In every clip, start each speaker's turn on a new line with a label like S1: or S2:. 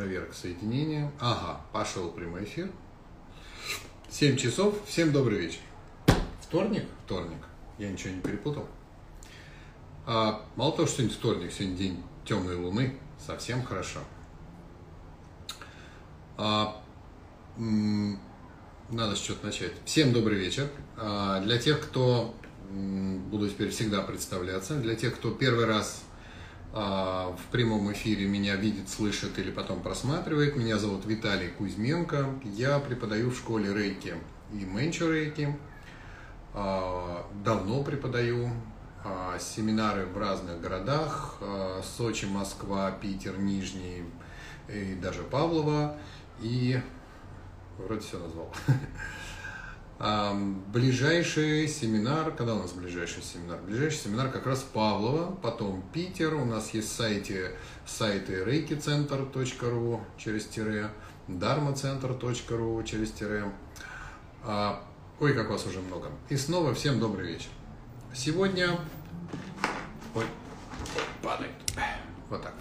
S1: проверка соединения. Ага, пошел прямой эфир. 7 часов. Всем добрый вечер. Вторник? Вторник. Я ничего не перепутал. А, мало того, что сегодня вторник, сегодня день темной луны. Совсем хорошо. А, надо с чего-то начать. Всем добрый вечер. А, для тех, кто буду теперь всегда представляться, для тех, кто первый раз в прямом эфире меня видит, слышит или потом просматривает. Меня зовут Виталий Кузьменко. Я преподаю в школе рейки и менчу рейки. А, давно преподаю а, семинары в разных городах. Сочи, Москва, Питер, Нижний и даже Павлова. И вроде все назвал. Ближайший семинар, когда у нас ближайший семинар? Ближайший семинар как раз Павлова, потом Питер, у нас есть сайты, сайты reikicenter.ru через тире, dharmacenter.ru через тире. А, ой, как вас уже много. И снова всем добрый вечер. Сегодня... Ой, падает. Вот так.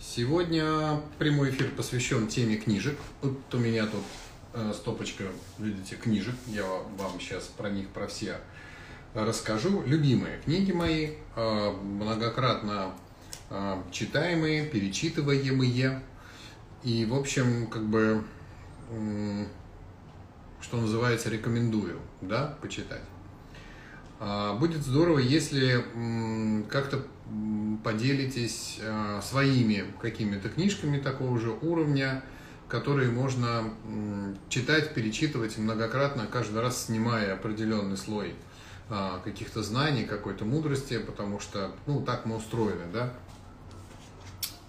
S1: Сегодня прямой эфир посвящен теме книжек. Вот у меня тут стопочка, видите, книжек. Я вам сейчас про них, про все расскажу. Любимые книги мои, э, многократно э, читаемые, перечитываемые. И, в общем, как бы, что называется, рекомендую, да, почитать. А, будет здорово, если как-то поделитесь своими какими-то книжками такого же уровня, которые можно читать, перечитывать многократно, каждый раз снимая определенный слой а, каких-то знаний, какой-то мудрости, потому что, ну, так мы устроены, да.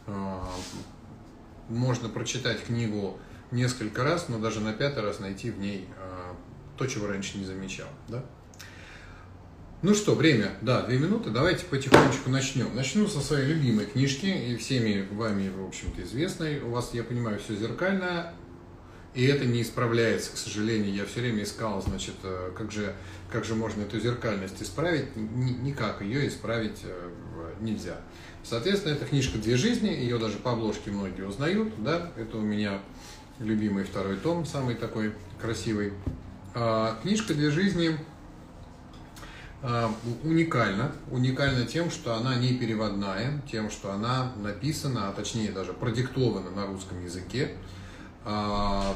S1: А, можно прочитать книгу несколько раз, но даже на пятый раз найти в ней а, то, чего раньше не замечал, да. Ну что, время, да, две минуты, давайте потихонечку начнем. Начну со своей любимой книжки, и всеми вами, в общем-то, известной. У вас, я понимаю, все зеркально, и это не исправляется, к сожалению. Я все время искал, значит, э, как же, как же можно эту зеркальность исправить. Никак ее исправить э, нельзя. Соответственно, эта книжка «Две жизни», ее даже по обложке многие узнают, да, это у меня любимый второй том, самый такой красивый. А, книжка «Две жизни» уникальна. Уникальна тем, что она не переводная, тем, что она написана, а точнее даже продиктована на русском языке. А,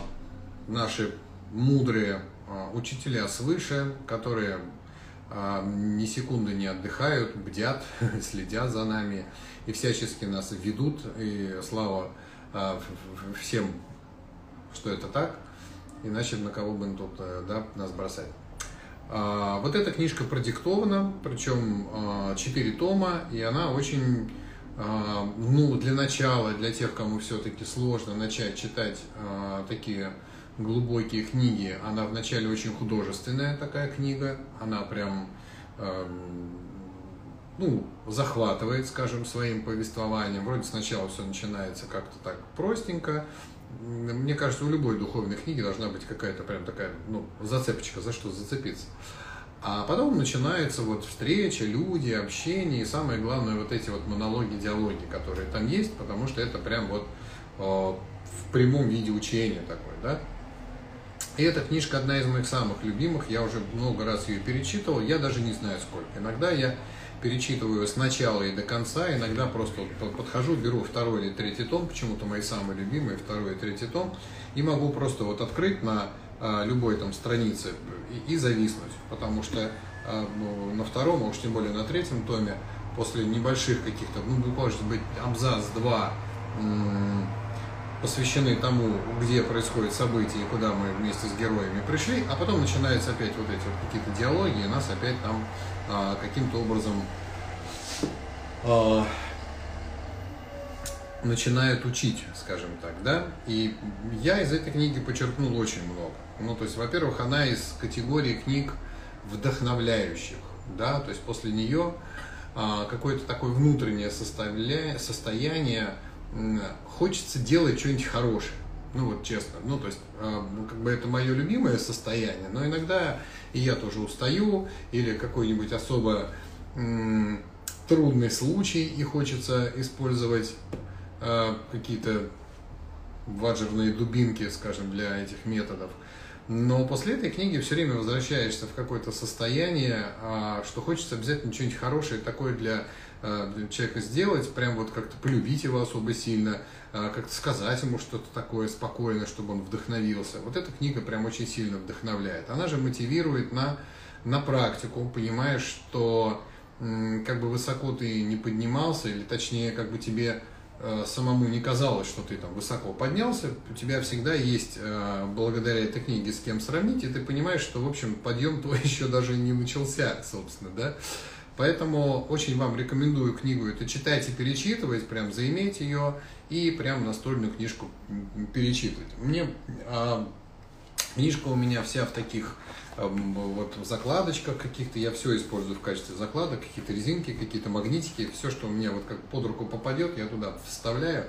S1: наши мудрые а, учителя свыше, которые ни секунды не отдыхают, бдят, следят за нами и всячески нас ведут. И слава всем, что это так, иначе на кого бы тут э, да, нас бросать. А, вот эта книжка продиктована, причем а, четыре тома, и она очень, а, ну, для начала, для тех, кому все-таки сложно начать читать такие глубокие книги, она вначале очень художественная такая книга, она прям, ну, захватывает, скажем, своим повествованием. Вроде сначала все начинается как-то так простенько, мне кажется, у любой духовной книги должна быть какая-то прям такая, ну, зацепочка, за что зацепиться. А потом начинается вот встреча, люди, общение, и самое главное, вот эти вот монологи, диалоги, которые там есть, потому что это прям вот э, в прямом виде учения такое, да. И эта книжка одна из моих самых любимых, я уже много раз ее перечитывал, я даже не знаю сколько. Иногда я перечитываю с начала и до конца, иногда просто подхожу, беру второй или третий том, почему-то мои самые любимые, второй и третий том, и могу просто вот открыть на а, любой там странице и, и зависнуть, потому что а, ну, на втором, а уж тем более на третьем томе, после небольших каких-то, ну, может быть, абзац-два посвящены тому, где происходят события и куда мы вместе с героями пришли, а потом начинаются опять вот эти вот какие-то диалоги, и нас опять там а, каким-то образом а, начинают учить, скажем так, да. И я из этой книги подчеркнул очень много. Ну, то есть, во-первых, она из категории книг вдохновляющих, да, то есть после нее а, какое-то такое внутреннее состояние, состояние хочется делать что-нибудь хорошее. Ну вот честно, ну то есть, э, как бы это мое любимое состояние, но иногда и я тоже устаю, или какой-нибудь особо м, трудный случай, и хочется использовать э, какие-то ваджерные дубинки, скажем, для этих методов. Но после этой книги все время возвращаешься в какое-то состояние, а, что хочется обязательно что-нибудь хорошее такое для, а, для человека сделать, прям вот как-то полюбить его особо сильно, а, как-то сказать ему что-то такое спокойно, чтобы он вдохновился. Вот эта книга прям очень сильно вдохновляет. Она же мотивирует на, на практику, понимаешь, что как бы высоко ты не поднимался, или точнее, как бы тебе Э, самому не казалось, что ты там высоко поднялся, у тебя всегда есть, э, благодаря этой книге, с кем сравнить, и ты понимаешь, что, в общем, подъем твой еще даже не начался, собственно, да. Поэтому очень вам рекомендую книгу это читать и перечитывать, прям заиметь ее и прям настольную книжку перечитывать. Мне а, книжка у меня вся в таких вот в закладочках каких-то, я все использую в качестве закладок, какие-то резинки, какие-то магнитики, все, что у меня вот как под руку попадет, я туда вставляю.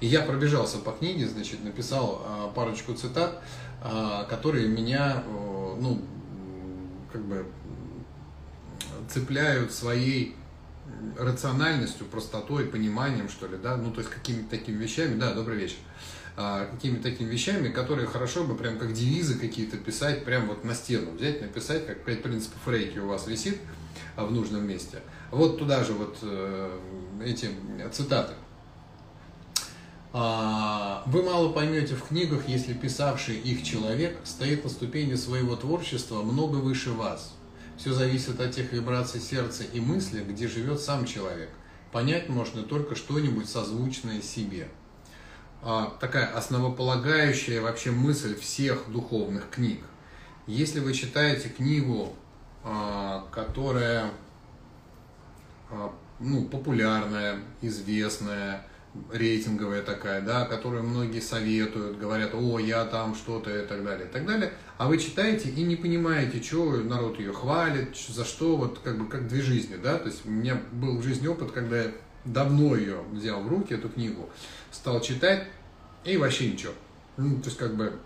S1: И я пробежался по книге, значит, написал а, парочку цитат, а, которые меня, ну, как бы цепляют своей рациональностью, простотой, пониманием, что ли, да, ну, то есть какими-то такими вещами, да, добрый вечер, а, какими-то такими вещами, которые хорошо бы прям как девизы какие-то писать прям вот на стену, взять, написать, как пять принципов рейки у вас висит а, в нужном месте. Вот туда же вот э, эти цитаты. А, Вы мало поймете в книгах, если писавший их человек стоит на ступени своего творчества много выше вас. Все зависит от тех вибраций сердца и мысли, где живет сам человек. Понять можно только что-нибудь созвучное себе. А, такая основополагающая вообще мысль всех духовных книг. Если вы читаете книгу, а, которая а, ну, популярная, известная, рейтинговая такая, да, которую многие советуют, говорят, о, я там что-то и так далее, и так далее, а вы читаете и не понимаете, что народ ее хвалит, за что, вот как бы как две жизни, да, то есть у меня был в жизни опыт, когда я давно ее взял в руки, эту книгу, стал читать, и вообще ничего. Ну, то есть как бы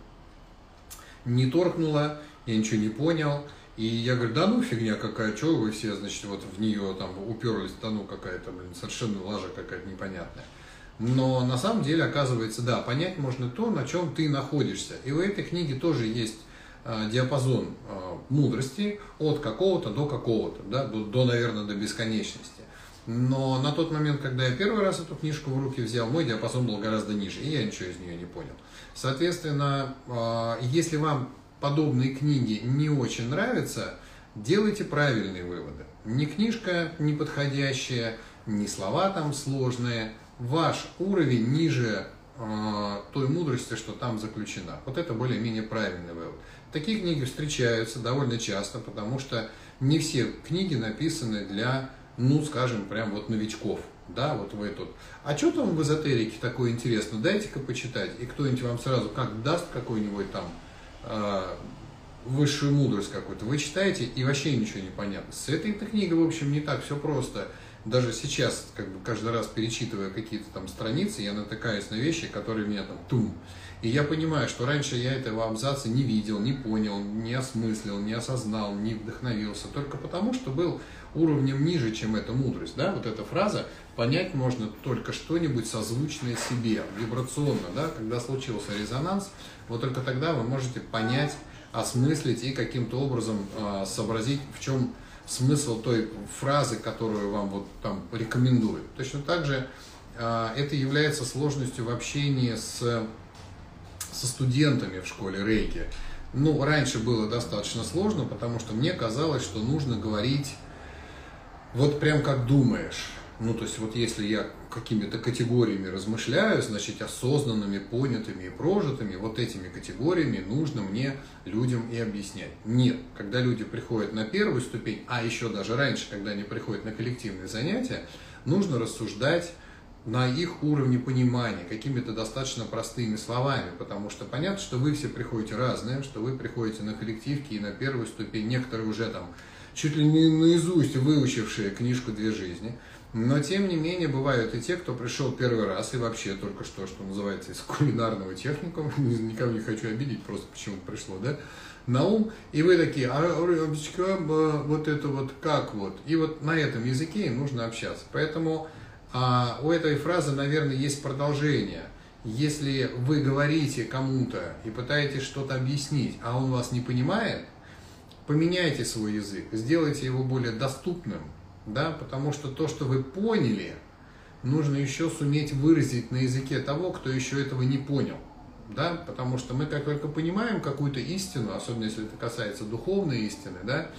S1: не торкнуло, я ничего не понял. И я говорю, да ну фигня какая, что вы все, значит, вот в нее там уперлись, да ну какая-то, блин, совершенно лажа какая-то непонятная. Но на самом деле, оказывается, да, понять можно то, на чем ты находишься. И у этой книги тоже есть э, диапазон э, мудрости от какого-то до какого-то, да, до, наверное, до бесконечности. Но на тот момент, когда я первый раз эту книжку в руки взял, мой диапазон был гораздо ниже, и я ничего из нее не понял. Соответственно, а, если вам подобные книги не очень нравятся, делайте правильные выводы. Ни книжка не подходящая, ни слова там сложные, ваш уровень ниже э, той мудрости, что там заключена. Вот это более-менее правильный вывод. Такие книги встречаются довольно часто, потому что не все книги написаны для ну, скажем, прям вот новичков, да, вот вы тут. А что там в эзотерике такое интересно? Дайте-ка почитать. И кто-нибудь вам сразу как даст какой-нибудь там э, высшую мудрость какую-то. Вы читаете, и вообще ничего не понятно. С этой-то книгой, в общем, не так все просто. Даже сейчас, как бы каждый раз перечитывая какие-то там страницы, я натыкаюсь на вещи, которые меня там тум. И я понимаю, что раньше я этого абзаца не видел, не понял, не осмыслил, не осознал, не вдохновился. Только потому, что был уровнем ниже, чем эта мудрость. Да? Вот эта фраза понять можно только что-нибудь созвучное себе, вибрационно. Да? Когда случился резонанс, вот только тогда вы можете понять, осмыслить и каким-то образом э, сообразить, в чем смысл той фразы, которую вам вот там рекомендуют. Точно так же э, это является сложностью в общении с, со студентами в школе рейки. Ну, раньше было достаточно сложно, потому что мне казалось, что нужно говорить вот прям как думаешь. Ну, то есть вот если я какими-то категориями размышляю, значит, осознанными, понятыми и прожитыми, вот этими категориями нужно мне людям и объяснять. Нет, когда люди приходят на первую ступень, а еще даже раньше, когда они приходят на коллективные занятия, нужно рассуждать на их уровне понимания, какими-то достаточно простыми словами, потому что понятно, что вы все приходите разные, что вы приходите на коллективки и на первую ступень, некоторые уже там чуть ли не наизусть выучившие книжку «Две жизни». Но, тем не менее, бывают и те, кто пришел первый раз и вообще только что, что называется, из кулинарного техникума, никого не хочу обидеть, просто почему-то пришло, да, на ум, и вы такие, а, Ребечка, вот это вот как вот, и вот на этом языке им нужно общаться. Поэтому а, у этой фразы, наверное, есть продолжение. если вы говорите кому-то и пытаетесь что-то объяснить, а он вас не понимает, поменяйте свой язык, сделайте его более доступным, да, потому что то, что вы поняли, нужно еще суметь выразить на языке того, кто еще этого не понял. Да? Потому что мы как только понимаем какую-то истину, особенно если это касается духовной истины, да,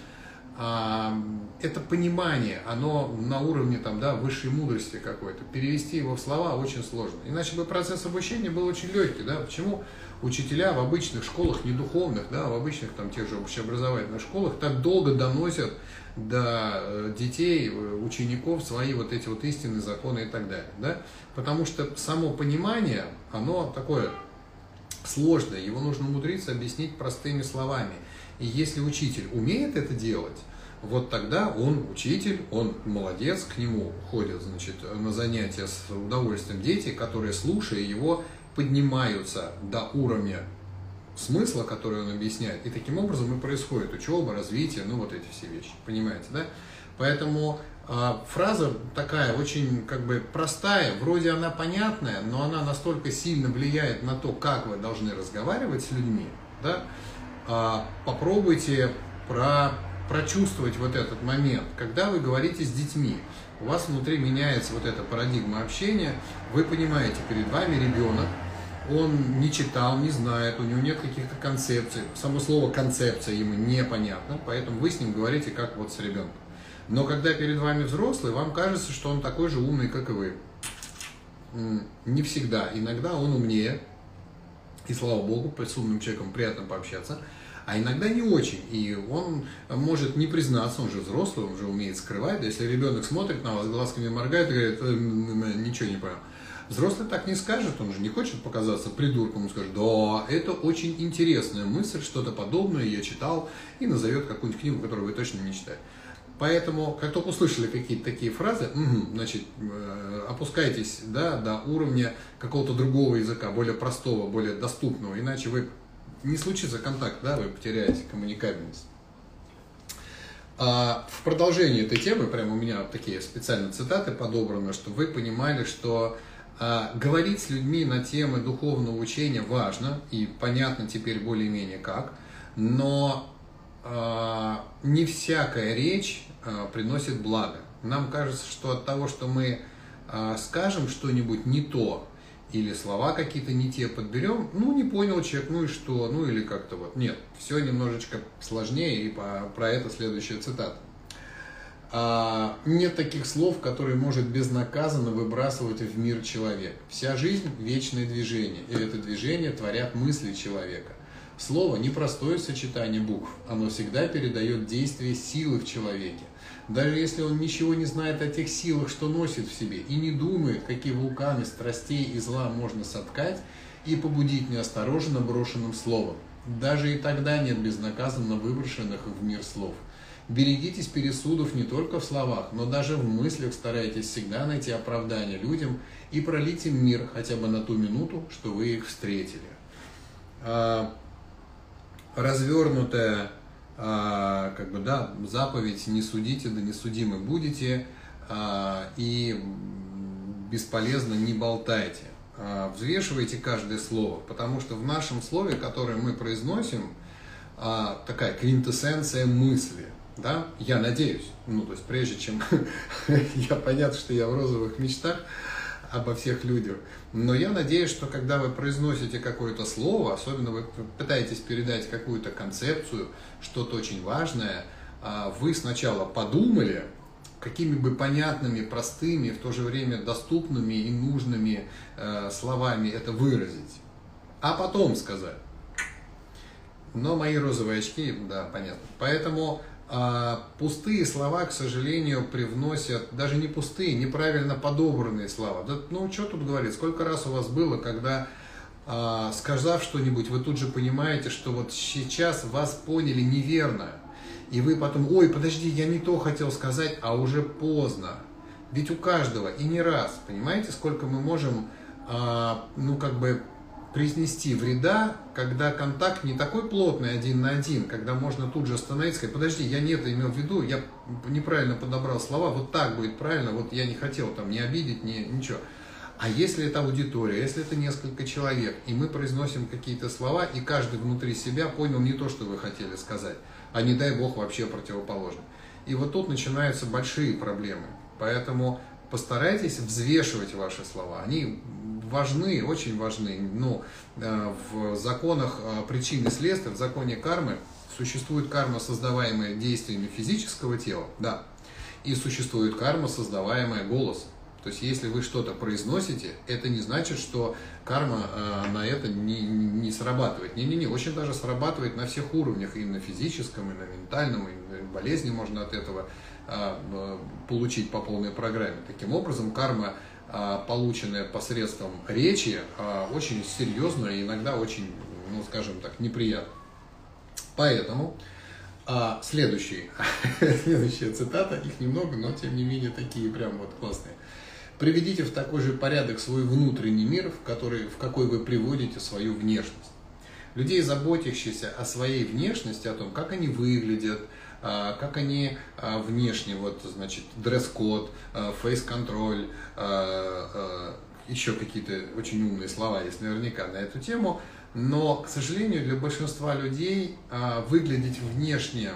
S1: это понимание, оно на уровне там, да, высшей мудрости какой-то. Перевести его в слова очень сложно. Иначе бы процесс обучения был очень легкий. Да? Почему учителя в обычных школах, не духовных, да, в обычных там тех же общеобразовательных школах так долго доносят до э, детей, э, учеников свои вот эти вот истинные законы и так далее. Да? Потому что само понимание, оно такое сложное, его нужно умудриться объяснить простыми словами. И если учитель умеет это делать, вот тогда он учитель, он молодец, к нему ходят, значит, на занятия с удовольствием дети, которые, слушая его, поднимаются до уровня смысла, который он объясняет. И таким образом и происходит учеба, развитие, ну вот эти все вещи, понимаете, да? Поэтому э, фраза такая очень как бы простая, вроде она понятная, но она настолько сильно влияет на то, как вы должны разговаривать с людьми, да? А, попробуйте про, прочувствовать вот этот момент. Когда вы говорите с детьми, у вас внутри меняется вот эта парадигма общения, вы понимаете, перед вами ребенок, он не читал, не знает, у него нет каких-то концепций. Само слово концепция ему непонятно, поэтому вы с ним говорите как вот с ребенком. Но когда перед вами взрослый, вам кажется, что он такой же умный, как и вы. Не всегда. Иногда он умнее, и слава богу, с умным человеком приятно пообщаться, а иногда не очень. И он может не признаться, он же взрослый, он же умеет скрывать. Если ребенок смотрит на вас, глазками моргает и говорит, «Э, ничего не понял. Взрослый так не скажет, он же не хочет показаться придурком, он скажет, да, это очень интересная мысль, что-то подобное я читал, и назовет какую-нибудь книгу, которую вы точно не читали. Поэтому, как только услышали какие-то такие фразы, угу, значит, э, опускайтесь да, до уровня какого-то другого языка, более простого, более доступного, иначе вы не случится контакт, да, вы потеряете коммуникабельность. А в продолжении этой темы, прямо у меня такие специальные цитаты подобраны, чтобы вы понимали, что а, говорить с людьми на темы духовного учения важно, и понятно теперь более-менее как, но а, не всякая речь а, приносит благо. Нам кажется, что от того, что мы а, скажем что-нибудь не то, или слова какие-то не те подберем, ну, не понял человек, ну и что, ну или как-то вот. Нет, все немножечко сложнее, и по, про это следующая цитата. А, нет таких слов, которые может безнаказанно выбрасывать в мир человек. Вся жизнь – вечное движение, и это движение творят мысли человека. Слово – непростое сочетание букв, оно всегда передает действие силы в человеке. Даже если он ничего не знает о тех силах, что носит в себе, и не думает, какие вулканы страстей и зла можно соткать и побудить неосторожно брошенным словом. Даже и тогда нет безнаказанно выброшенных в мир слов. Берегитесь пересудов не только в словах, но даже в мыслях старайтесь всегда найти оправдание людям и пролить им мир хотя бы на ту минуту, что вы их встретили. А, развернутая как бы, да, заповедь «не судите, да не судимы будете» а, и бесполезно не болтайте. А, взвешивайте каждое слово, потому что в нашем слове, которое мы произносим, такая квинтэссенция мысли. Да? Я надеюсь. Ну, то есть, прежде чем я понятно, что я в розовых мечтах, обо всех людях. Но я надеюсь, что когда вы произносите какое-то слово, особенно вы пытаетесь передать какую-то концепцию, что-то очень важное, а, вы сначала подумали, какими бы понятными, простыми, в то же время доступными и нужными э, словами это выразить, а потом сказать. Но мои розовые очки, да, понятно. Поэтому пустые слова, к сожалению, привносят, даже не пустые, неправильно подобранные слова. Да, ну, что тут говорить, сколько раз у вас было, когда, а, сказав что-нибудь, вы тут же понимаете, что вот сейчас вас поняли неверно, и вы потом, ой, подожди, я не то хотел сказать, а уже поздно. Ведь у каждого, и не раз, понимаете, сколько мы можем, а, ну, как бы, произнести вреда, когда контакт не такой плотный один на один, когда можно тут же остановиться сказать, подожди, я не это имел в виду, я неправильно подобрал слова, вот так будет правильно, вот я не хотел там не обидеть, не, ничего. А если это аудитория, если это несколько человек, и мы произносим какие-то слова, и каждый внутри себя понял не то, что вы хотели сказать, а не дай бог вообще противоположно. И вот тут начинаются большие проблемы. Поэтому постарайтесь взвешивать ваши слова. Они важны, очень важны. Э, в законах э, причин и следствия, в законе кармы существует карма, создаваемая действиями физического тела, да, и существует карма, создаваемая голосом. То есть, если вы что-то произносите, это не значит, что карма э, на это не, не срабатывает. Не-не-не, очень даже срабатывает на всех уровнях, и на физическом, и на ментальном, и болезни можно от этого э, э, получить по полной программе. Таким образом, карма, э, полученная посредством речи, э, очень серьезная и иногда очень, ну, скажем так, неприятная. Поэтому а, следующий, следующая цитата, их немного, но тем не менее такие прям вот классные. Приведите в такой же порядок свой внутренний мир, в, который, в какой вы приводите свою внешность. Людей, заботящихся о своей внешности, о том, как они выглядят, а, как они а, внешне, вот, значит, дресс-код, а, фейс-контроль, еще какие-то очень умные слова есть наверняка на эту тему, но, к сожалению, для большинства людей выглядеть внешне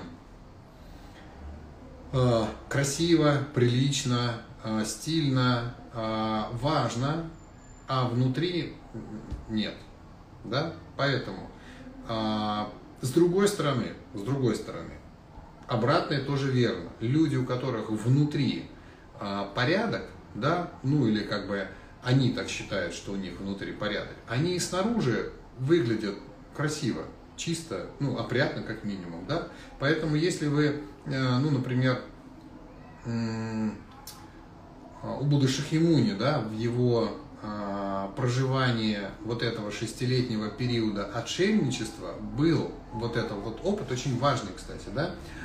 S1: красиво, прилично, стильно, важно, а внутри нет. Да? Поэтому с другой стороны, с другой стороны, обратное тоже верно. Люди, у которых внутри порядок, да, ну или как бы они так считают, что у них внутри порядок, они и снаружи выглядят красиво, чисто, ну, опрятно как минимум, да. Поэтому если вы, ну, например, а, у Будды Шахимуни, да, в его а, проживании вот этого шестилетнего периода отшельничества был вот этот вот опыт, очень важный, кстати, да, а,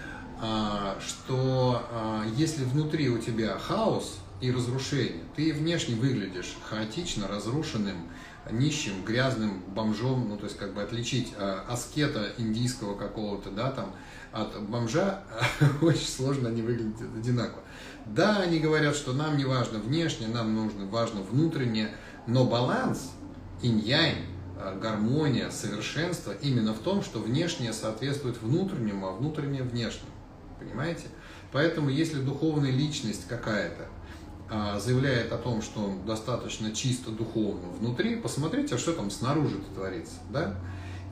S1: что а, если внутри у тебя хаос и разрушение, ты внешне выглядишь хаотично, разрушенным, нищим, грязным бомжом, ну, то есть, как бы отличить а, аскета индийского какого-то, да, там, от бомжа очень сложно, они выглядят одинаково. Да, они говорят, что нам не важно внешне, нам нужно важно внутреннее, но баланс, инь-янь, а, гармония, совершенство именно в том, что внешнее соответствует внутреннему, а внутреннее внешнему. Понимаете? Поэтому если духовная личность какая-то а, заявляет о том, что он достаточно чисто духовно внутри, посмотрите, а что там снаружи творится. Да?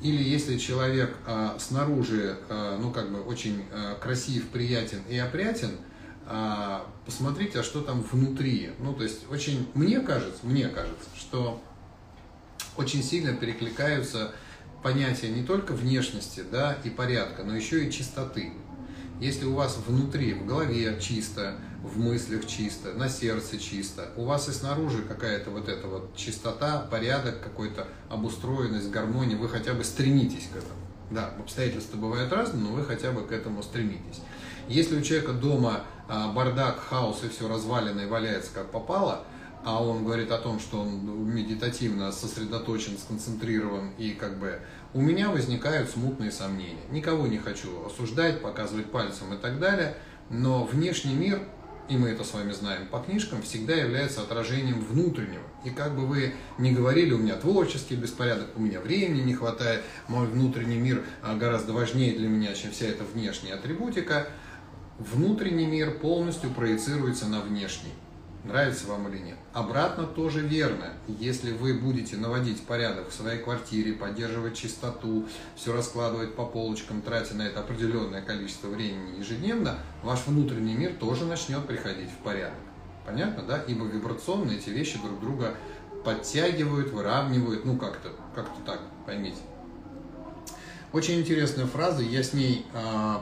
S1: Или если человек а, снаружи, ну как бы очень красив, приятен и опрятен, а, посмотрите, а что там внутри. Ну, то есть, очень, мне кажется, мне кажется, что очень сильно перекликаются понятия не только внешности да, и порядка, но еще и чистоты. Если у вас внутри, в голове чисто, в мыслях чисто, на сердце чисто, у вас и снаружи какая-то вот эта вот чистота, порядок, какой-то обустроенность, гармония, вы хотя бы стремитесь к этому. Да, обстоятельства бывают разные, но вы хотя бы к этому стремитесь. Если у человека дома а, бардак, хаос и все развалено валяется как попало, а он говорит о том, что он медитативно сосредоточен, сконцентрирован и как бы у меня возникают смутные сомнения. Никого не хочу осуждать, показывать пальцем и так далее, но внешний мир, и мы это с вами знаем по книжкам, всегда является отражением внутреннего. И как бы вы ни говорили, у меня творческий беспорядок, у меня времени не хватает, мой внутренний мир а, гораздо важнее для меня, чем вся эта внешняя атрибутика – внутренний мир полностью проецируется на внешний. Нравится вам или нет. Обратно тоже верно. Если вы будете наводить порядок в своей квартире, поддерживать чистоту, все раскладывать по полочкам, тратя на это определенное количество времени ежедневно, ваш внутренний мир тоже начнет приходить в порядок. Понятно, да? Ибо вибрационно эти вещи друг друга подтягивают, выравнивают, ну как-то, как-то так, поймите. Очень интересная фраза, я с ней э,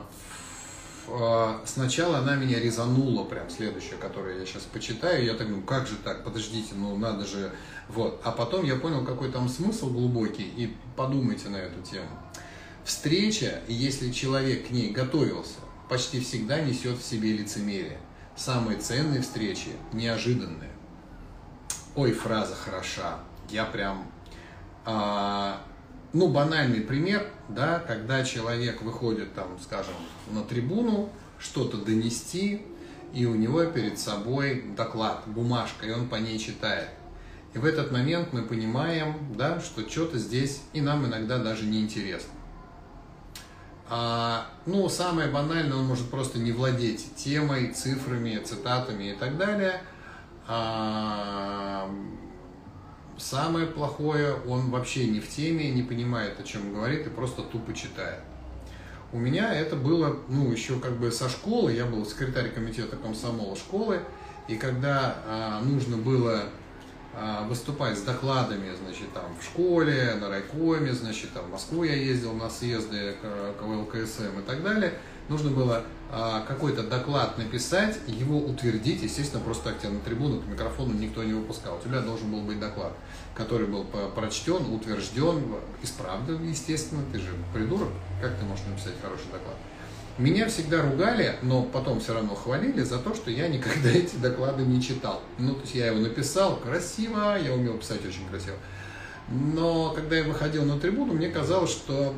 S1: сначала она меня резанула, прям следующая, которую я сейчас почитаю, я так думаю, как же так, подождите, ну надо же, вот. А потом я понял, какой там смысл глубокий, и подумайте на эту тему. Встреча, если человек к ней готовился, почти всегда несет в себе лицемерие. Самые ценные встречи неожиданные. Ой, фраза хороша. Я прям... А, ну, банальный пример, да, когда человек выходит, там, скажем, на трибуну, что-то донести, и у него перед собой доклад, бумажка, и он по ней читает. И в этот момент мы понимаем, да, что что-то здесь и нам иногда даже не интересно. А, ну, самое банальное, он может просто не владеть темой, цифрами, цитатами и так далее. А, самое плохое, он вообще не в теме, не понимает, о чем говорит и просто тупо читает. У меня это было, ну, еще как бы со школы, я был секретарь комитета комсомола школы, и когда а, нужно было а, выступать с докладами, значит, там в школе, на райкоме, значит, там в Москву я ездил на съезды КВЛКСМ и так далее. Нужно было какой-то доклад написать, его утвердить, естественно, просто так тебя на трибуну, к микрофону никто не выпускал. У тебя должен был быть доклад, который был прочтен, утвержден, исправлен, естественно. Ты же придурок, как ты можешь написать хороший доклад? Меня всегда ругали, но потом все равно хвалили за то, что я никогда эти доклады не читал. Ну, то есть я его написал красиво, я умел писать очень красиво. Но когда я выходил на трибуну, мне казалось, что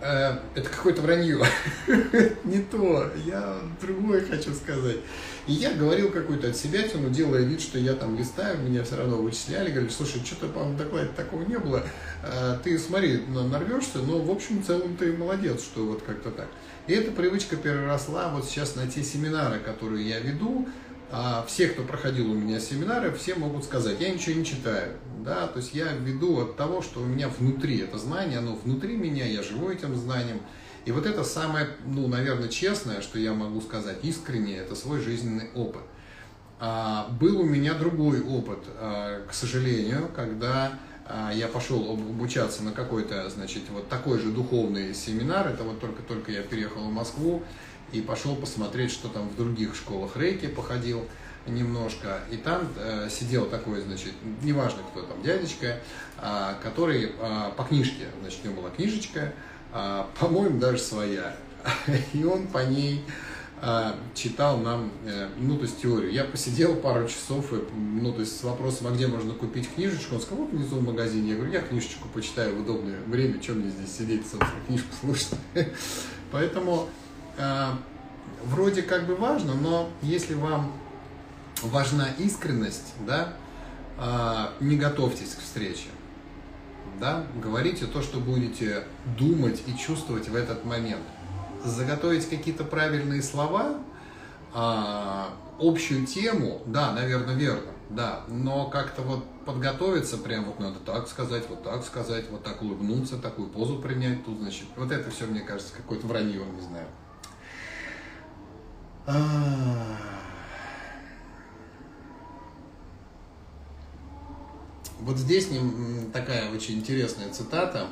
S1: это какое-то вранье. Не то. Я другое хочу сказать. И я говорил какую-то от себя тяну, делая вид, что я там листаю, меня все равно вычисляли, говорили, слушай, что-то, по-моему, докладе такого не было. Э, ты смотри, нарвешься, но в общем целом ты молодец, что вот как-то так. И эта привычка переросла вот сейчас на те семинары, которые я веду, а все, кто проходил у меня семинары, все могут сказать, я ничего не читаю, да, то есть я веду от того, что у меня внутри это знание, оно внутри меня, я живу этим знанием, и вот это самое, ну, наверное, честное, что я могу сказать, искренне, это свой жизненный опыт. А, был у меня другой опыт, а, к сожалению, когда а, я пошел обучаться на какой-то, значит, вот такой же духовный семинар, это вот только-только я переехал в Москву, и пошел посмотреть, что там в других школах рейки, походил немножко, и там э, сидел такой, значит, неважно кто там, дядечка, э, который э, по книжке, значит, у него была книжечка, э, по-моему, даже своя, и он по ней э, читал нам, э, ну, то есть теорию. Я посидел пару часов, и, ну, то есть с вопросом, а где можно купить книжечку, он сказал, вот внизу в магазине. Я говорю, я книжечку почитаю в удобное время, чем мне здесь сидеть, собственно, книжку слушать. Поэтому э, вроде как бы важно, но если вам важна искренность, да, э, не готовьтесь к встрече. Да, говорите то, что будете думать и чувствовать в этот момент. Заготовить какие-то правильные слова, э, общую тему, да, наверное, верно, да, но как-то вот подготовиться, прям вот надо так сказать, вот так сказать, вот так улыбнуться, такую позу принять, тут, значит, вот это все, мне кажется, какое-то вранье, не знаю. А. Вот здесь такая очень интересная цитата,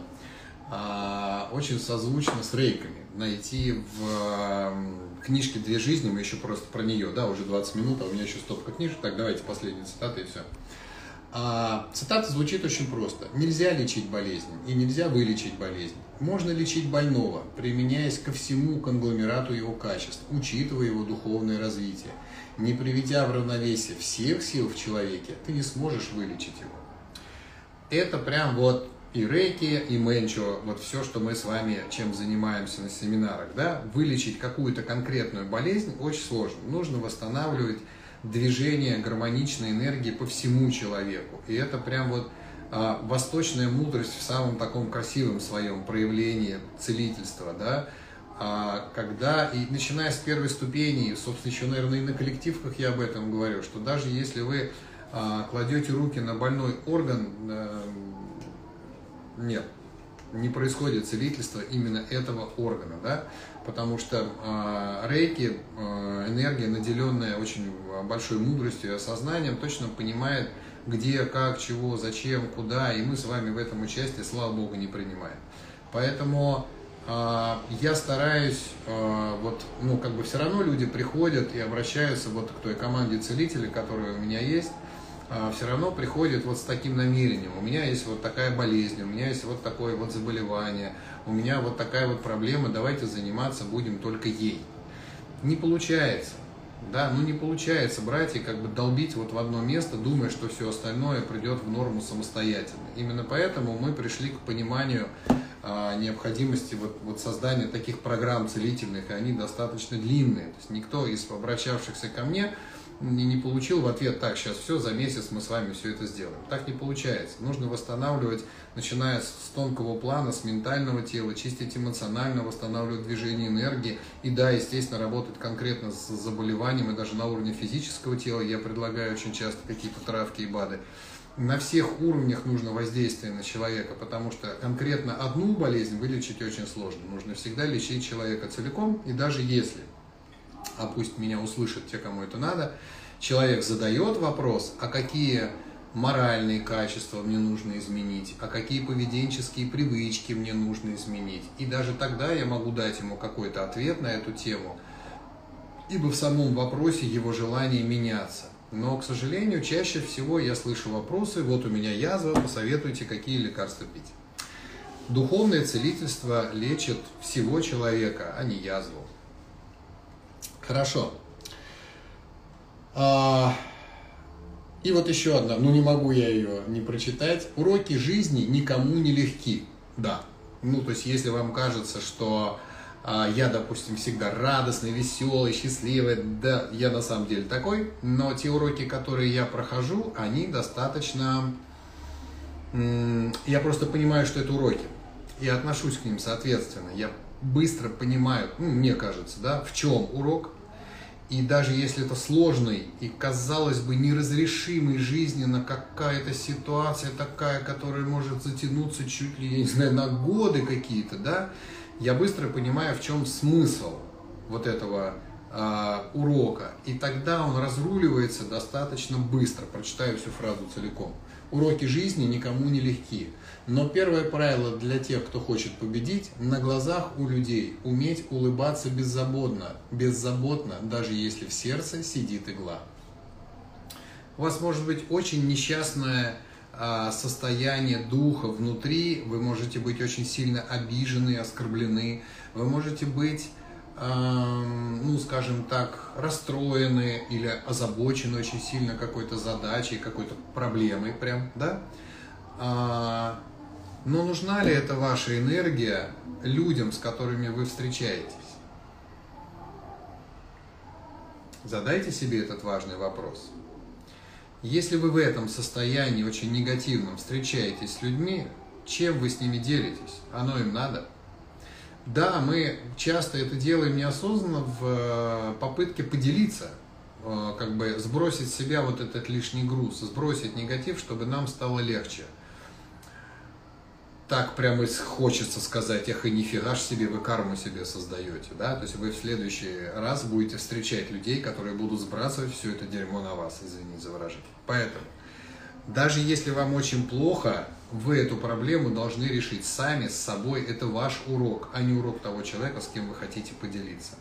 S1: а, очень созвучна с рейками. Найти в книжке «Две жизни», мы еще просто про нее, да, уже 20 минут, а у меня еще стопка книжек, так давайте последняя цитата и все. А, цитата звучит очень просто. Нельзя лечить болезнь и нельзя вылечить болезнь. Можно лечить больного, применяясь ко всему конгломерату его качеств, учитывая его духовное развитие. Не приведя в равновесие всех сил в человеке, ты не сможешь вылечить его. Это прям вот и рейки, и менчо, вот все, что мы с вами чем занимаемся на семинарах, да, вылечить какую-то конкретную болезнь очень сложно. Нужно восстанавливать движение гармоничной энергии по всему человеку. И это прям вот а, восточная мудрость в самом таком красивом своем проявлении целительства, да, а, когда, и начиная с первой ступени, собственно, еще, наверное, и на коллективках я об этом говорю, что даже если вы а, кладете руки на больной орган, а, нет, не происходит целительство именно этого органа, да, потому что э, рейки, э, энергия, наделенная очень большой мудростью и осознанием, точно понимает, где, как, чего, зачем, куда, и мы с вами в этом участие, слава богу, не принимаем. Поэтому э, я стараюсь, э, вот, ну, как бы все равно люди приходят и обращаются вот к той команде целителей, которая у меня есть, все равно приходят вот с таким намерением. У меня есть вот такая болезнь, у меня есть вот такое вот заболевание, у меня вот такая вот проблема, давайте заниматься будем только ей. Не получается. Да, ну не получается брать и как бы долбить вот в одно место, думая, что все остальное придет в норму самостоятельно. Именно поэтому мы пришли к пониманию а, необходимости вот, вот создания таких программ целительных, и они достаточно длинные. То есть никто из обращавшихся ко мне не, не получил в ответ, так, сейчас все, за месяц мы с вами все это сделаем. Так не получается. Нужно восстанавливать, начиная с тонкого плана, с ментального тела, чистить эмоционально, восстанавливать движение энергии. И да, естественно, работать конкретно с заболеванием, и даже на уровне физического тела я предлагаю очень часто какие-то травки и БАДы. На всех уровнях нужно воздействие на человека, потому что конкретно одну болезнь вылечить очень сложно. Нужно всегда лечить человека целиком, и даже если а пусть меня услышат те, кому это надо, человек задает вопрос, а какие моральные качества мне нужно изменить, а какие поведенческие привычки мне нужно изменить. И даже тогда я могу дать ему какой-то ответ на эту тему, ибо в самом вопросе его желание меняться. Но, к сожалению, чаще всего я слышу вопросы, вот у меня язва, посоветуйте, какие лекарства пить. Духовное целительство лечит всего человека, а не язву. Хорошо. А, и вот еще одна, ну не могу я ее не прочитать. Уроки жизни никому не легки. Да. Ну, то есть, если вам кажется, что а, я, допустим, всегда радостный, веселый, счастливый, да, я на самом деле такой, но те уроки, которые я прохожу, они достаточно... Я просто понимаю, что это уроки. И отношусь к ним соответственно. Я быстро понимаю, ну, мне кажется, да, в чем урок, и даже если это сложный и, казалось бы, неразрешимый жизненно какая-то ситуация такая, которая может затянуться чуть ли, я не знаю, на годы какие-то, да, я быстро понимаю, в чем смысл вот этого э, урока. И тогда он разруливается достаточно быстро. Прочитаю всю фразу целиком. Уроки жизни никому не легки. Но первое правило для тех, кто хочет победить, на глазах у людей уметь улыбаться беззаботно, беззаботно, даже если в сердце сидит игла. У вас может быть очень несчастное а, состояние духа внутри, вы можете быть очень сильно обижены, оскорблены, вы можете быть, ну, скажем так, расстроены или озабочены очень сильно какой-то задачей, какой-то проблемой прям, да? Но нужна ли эта ваша энергия людям, с которыми вы встречаетесь? Задайте себе этот важный вопрос. Если вы в этом состоянии очень негативном встречаетесь с людьми, чем вы с ними делитесь? Оно им надо? Да, мы часто это делаем неосознанно в э, попытке поделиться, э, как бы сбросить с себя вот этот лишний груз, сбросить негатив, чтобы нам стало легче – так прямо хочется сказать, эх, и нифига ж себе, вы карму себе создаете, да, то есть вы в следующий раз будете встречать людей, которые будут сбрасывать все это дерьмо на вас, извините за выражение. Поэтому, даже если вам очень плохо, вы эту проблему должны решить сами, с собой, это ваш урок, а не урок того человека, с кем вы хотите поделиться.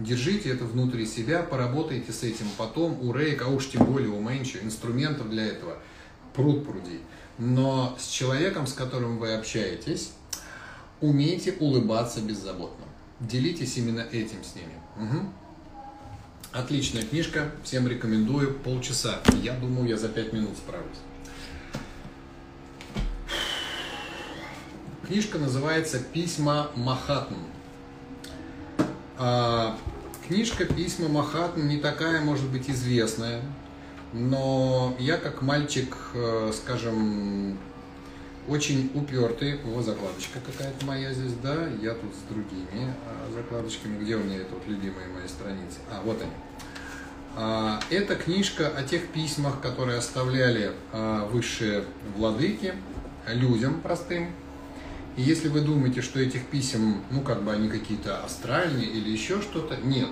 S1: Держите это внутри себя, поработайте с этим потом, у Рейка, а уж тем более у Мэнча, инструментов для этого пруд пруди но с человеком, с которым вы общаетесь, умейте улыбаться беззаботно. Делитесь именно этим с ними. Угу. Отличная книжка, всем рекомендую, полчаса. Я думаю, я за пять минут справлюсь. Книжка называется «Письма Махатм». А, книжка «Письма Махатм» не такая, может быть, известная, но я как мальчик, э, скажем, очень упертый, вот закладочка какая-то моя здесь, да, я тут с другими э, закладочками, где у меня это вот любимые мои страницы, а, вот они. А, это книжка о тех письмах, которые оставляли а, высшие владыки людям простым. И если вы думаете, что этих писем, ну, как бы они какие-то астральные или еще что-то, нет.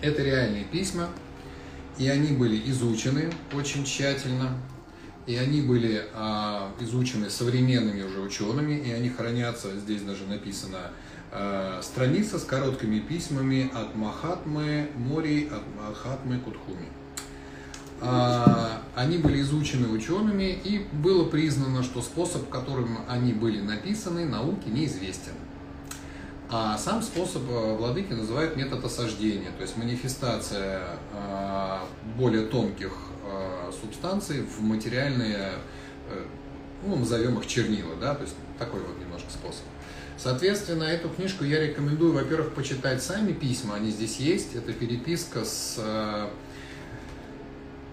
S1: Это реальные письма, и они были изучены очень тщательно, и они были а, изучены современными уже учеными, и они хранятся, здесь даже написано, а, страница с короткими письмами от Махатмы Мори, от Махатмы Кутхуми. А, они были изучены учеными, и было признано, что способ, которым они были написаны, науке неизвестен. А сам способ э, владыки называют метод осаждения, то есть манифестация э, более тонких э, субстанций в материальные, ну, назовем их чернила, да, то есть такой вот немножко способ. Соответственно, эту книжку я рекомендую, во-первых, почитать сами письма, они здесь есть. Это переписка с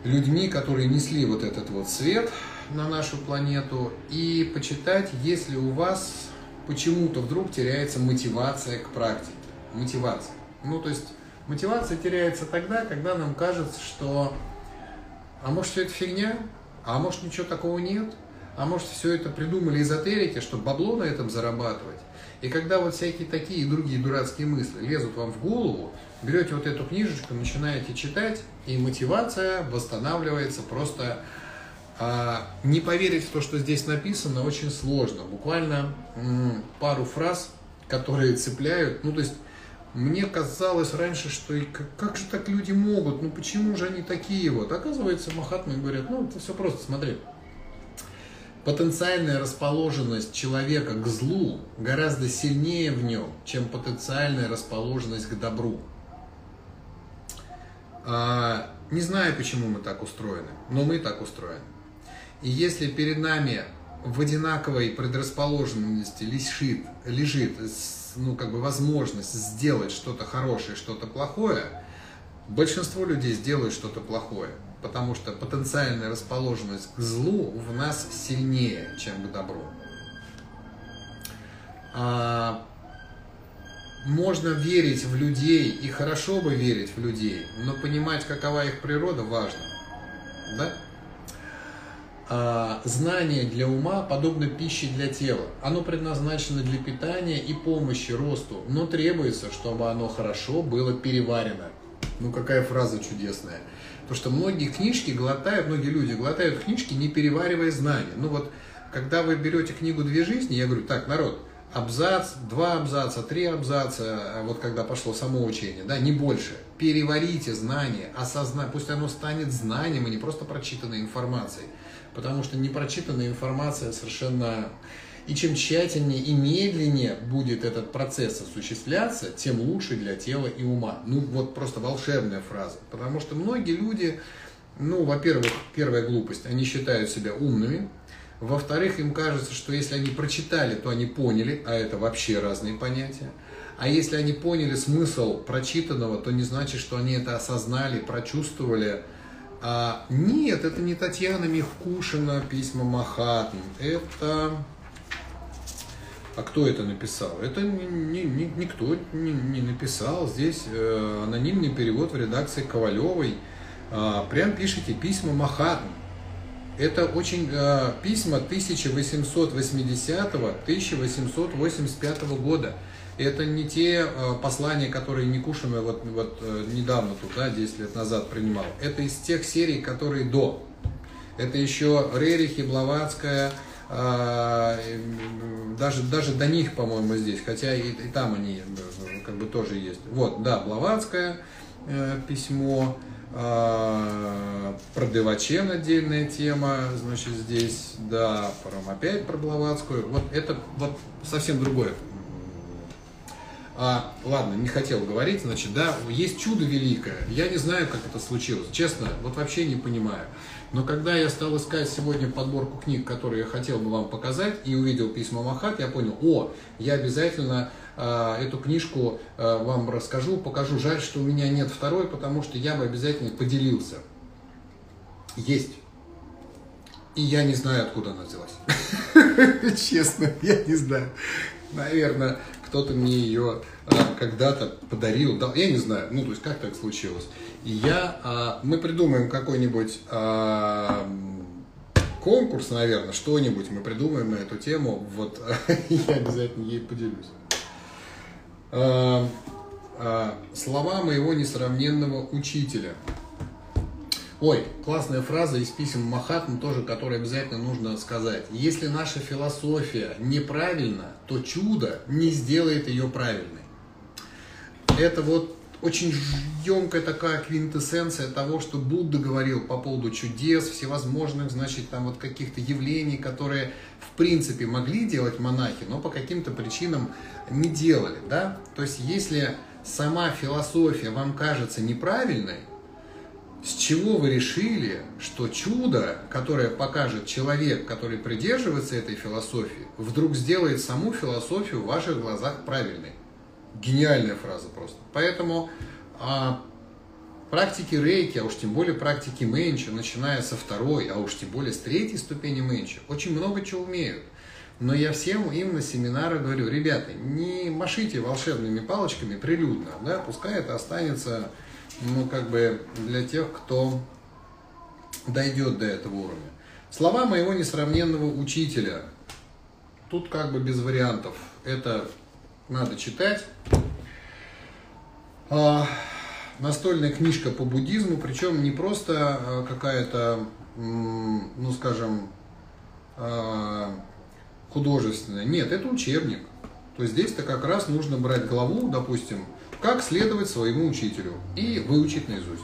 S1: людьми, которые несли вот этот вот свет на нашу планету, и почитать, если у вас почему-то вдруг теряется мотивация к практике. Мотивация. Ну, то есть мотивация теряется тогда, когда нам кажется, что а может все это фигня, а может ничего такого нет, а может все это придумали эзотерики, чтобы бабло на этом зарабатывать. И когда вот всякие такие и другие дурацкие мысли лезут вам в голову, берете вот эту книжечку, начинаете читать, и мотивация восстанавливается просто не поверить в то, что здесь написано, очень сложно. Буквально пару фраз, которые цепляют. Ну, то есть, мне казалось раньше, что и как, как же так люди могут, ну почему же они такие вот? Оказывается, Махатмы говорят, ну это все просто, смотри. Потенциальная расположенность человека к злу гораздо сильнее в нем, чем потенциальная расположенность к добру. А, не знаю, почему мы так устроены, но мы так устроены. И если перед нами в одинаковой предрасположенности лежит, лежит ну, как бы возможность сделать что-то хорошее, что-то плохое, большинство людей сделают что-то плохое, потому что потенциальная расположенность к злу в нас сильнее, чем к добру. А, можно верить в людей, и хорошо бы верить в людей, но понимать, какова их природа, важно. Да? А, знание для ума подобно пище для тела. Оно предназначено для питания и помощи росту, но требуется, чтобы оно хорошо было переварено. Ну какая фраза чудесная. Потому что многие книжки глотают, многие люди глотают книжки, не переваривая знания. Ну вот, когда вы берете книгу «Две жизни», я говорю, так, народ, абзац, два абзаца, три абзаца, а вот когда пошло само учение, да, не больше. Переварите знание, осознайте, пусть оно станет знанием, и не просто прочитанной информацией потому что непрочитанная информация совершенно... И чем тщательнее и медленнее будет этот процесс осуществляться, тем лучше для тела и ума. Ну, вот просто волшебная фраза. Потому что многие люди, ну, во-первых, первая глупость, они считают себя умными. Во-вторых, им кажется, что если они прочитали, то они поняли, а это вообще разные понятия. А если они поняли смысл прочитанного, то не значит, что они это осознали, прочувствовали, а, нет, это не Татьяна Михкушина, письма Махатм. Это... А кто это написал? Это ни, ни, никто не, не написал. Здесь э, анонимный перевод в редакции Ковалевой. Э, прям пишите письма Махатм. Это очень э, письма 1880-1885 года. Это не те э, послания, которые Никушина вот, вот э, недавно тут, да, 10 лет назад принимал. Это из тех серий, которые до. Это еще Рерихи, Блаватская, э, даже, даже до них, по-моему, здесь, хотя и, и там они как бы тоже есть. Вот, да, Блаватская письмо, про Девачен отдельная тема, значит, здесь, да, про, опять про Блаватскую. Вот это вот совсем другое а, ладно, не хотел говорить, значит, да, есть чудо великое. Я не знаю, как это случилось, честно, вот вообще не понимаю. Но когда я стал искать сегодня подборку книг, которые я хотел бы вам показать, и увидел письма Махат, я понял, о, я обязательно э, эту книжку э, вам расскажу, покажу. Жаль, что у меня нет второй, потому что я бы обязательно поделился. Есть. И я не знаю, откуда она взялась. Честно, я не знаю. Наверное, кто-то мне ее а, когда-то подарил, дал, я не знаю, ну, то есть, как так случилось. И я, а, мы придумаем какой-нибудь а, конкурс, наверное, что-нибудь мы придумаем на эту тему, вот, я обязательно ей поделюсь. Слова моего несравненного учителя – Ой, классная фраза из писем Махатмы тоже, которую обязательно нужно сказать. Если наша философия неправильна, то чудо не сделает ее правильной. Это вот очень емкая такая квинтэссенция того, что Будда говорил по поводу чудес, всевозможных, значит, там вот каких-то явлений, которые в принципе могли делать монахи, но по каким-то причинам не делали, да? То есть, если сама философия вам кажется неправильной, С чего вы решили, что чудо, которое покажет человек, который придерживается этой философии, вдруг сделает саму философию в ваших глазах правильной? Гениальная фраза просто. Поэтому а, практики рейки, а уж тем более практики менча, начиная со второй, а уж тем более с третьей ступени менча, очень много чего умеют. Но я всем им на семинарах говорю, ребята, не машите волшебными палочками прилюдно, да, пускай это останется, ну, как бы для тех, кто дойдет до этого уровня. Слова моего несравненного учителя. Тут как бы без вариантов. Это надо читать. А, настольная книжка по буддизму, причем не просто а, какая-то, ну, скажем, а, художественная. Нет, это учебник. То есть здесь-то как раз нужно брать главу, допустим, как следовать своему учителю и выучить наизусть.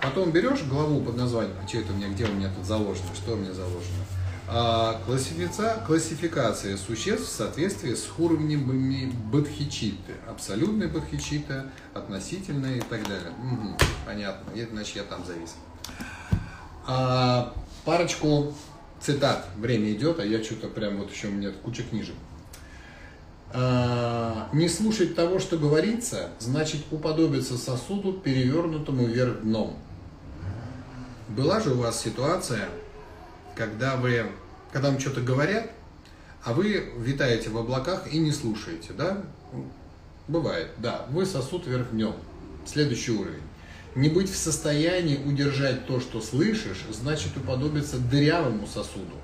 S1: Потом берешь главу под названием, а что это у меня, где у меня тут заложено, что у меня заложено? А, классифика, классификация существ в соответствии с уровнями бодхичиты. Абсолютный бодхичита, относительная и так далее. Угу, понятно, значит я там завис. А, парочку цитат. Время идет, а я что-то прям вот еще у меня куча книжек. А, не слушать того, что говорится, значит уподобиться сосуду, перевернутому вверх дном. Была же у вас ситуация, когда вы, когда вам что-то говорят, а вы витаете в облаках и не слушаете, да? Бывает, да. Вы сосуд вверх днем. Следующий уровень. Не быть в состоянии удержать то, что слышишь, значит уподобиться дырявому сосуду.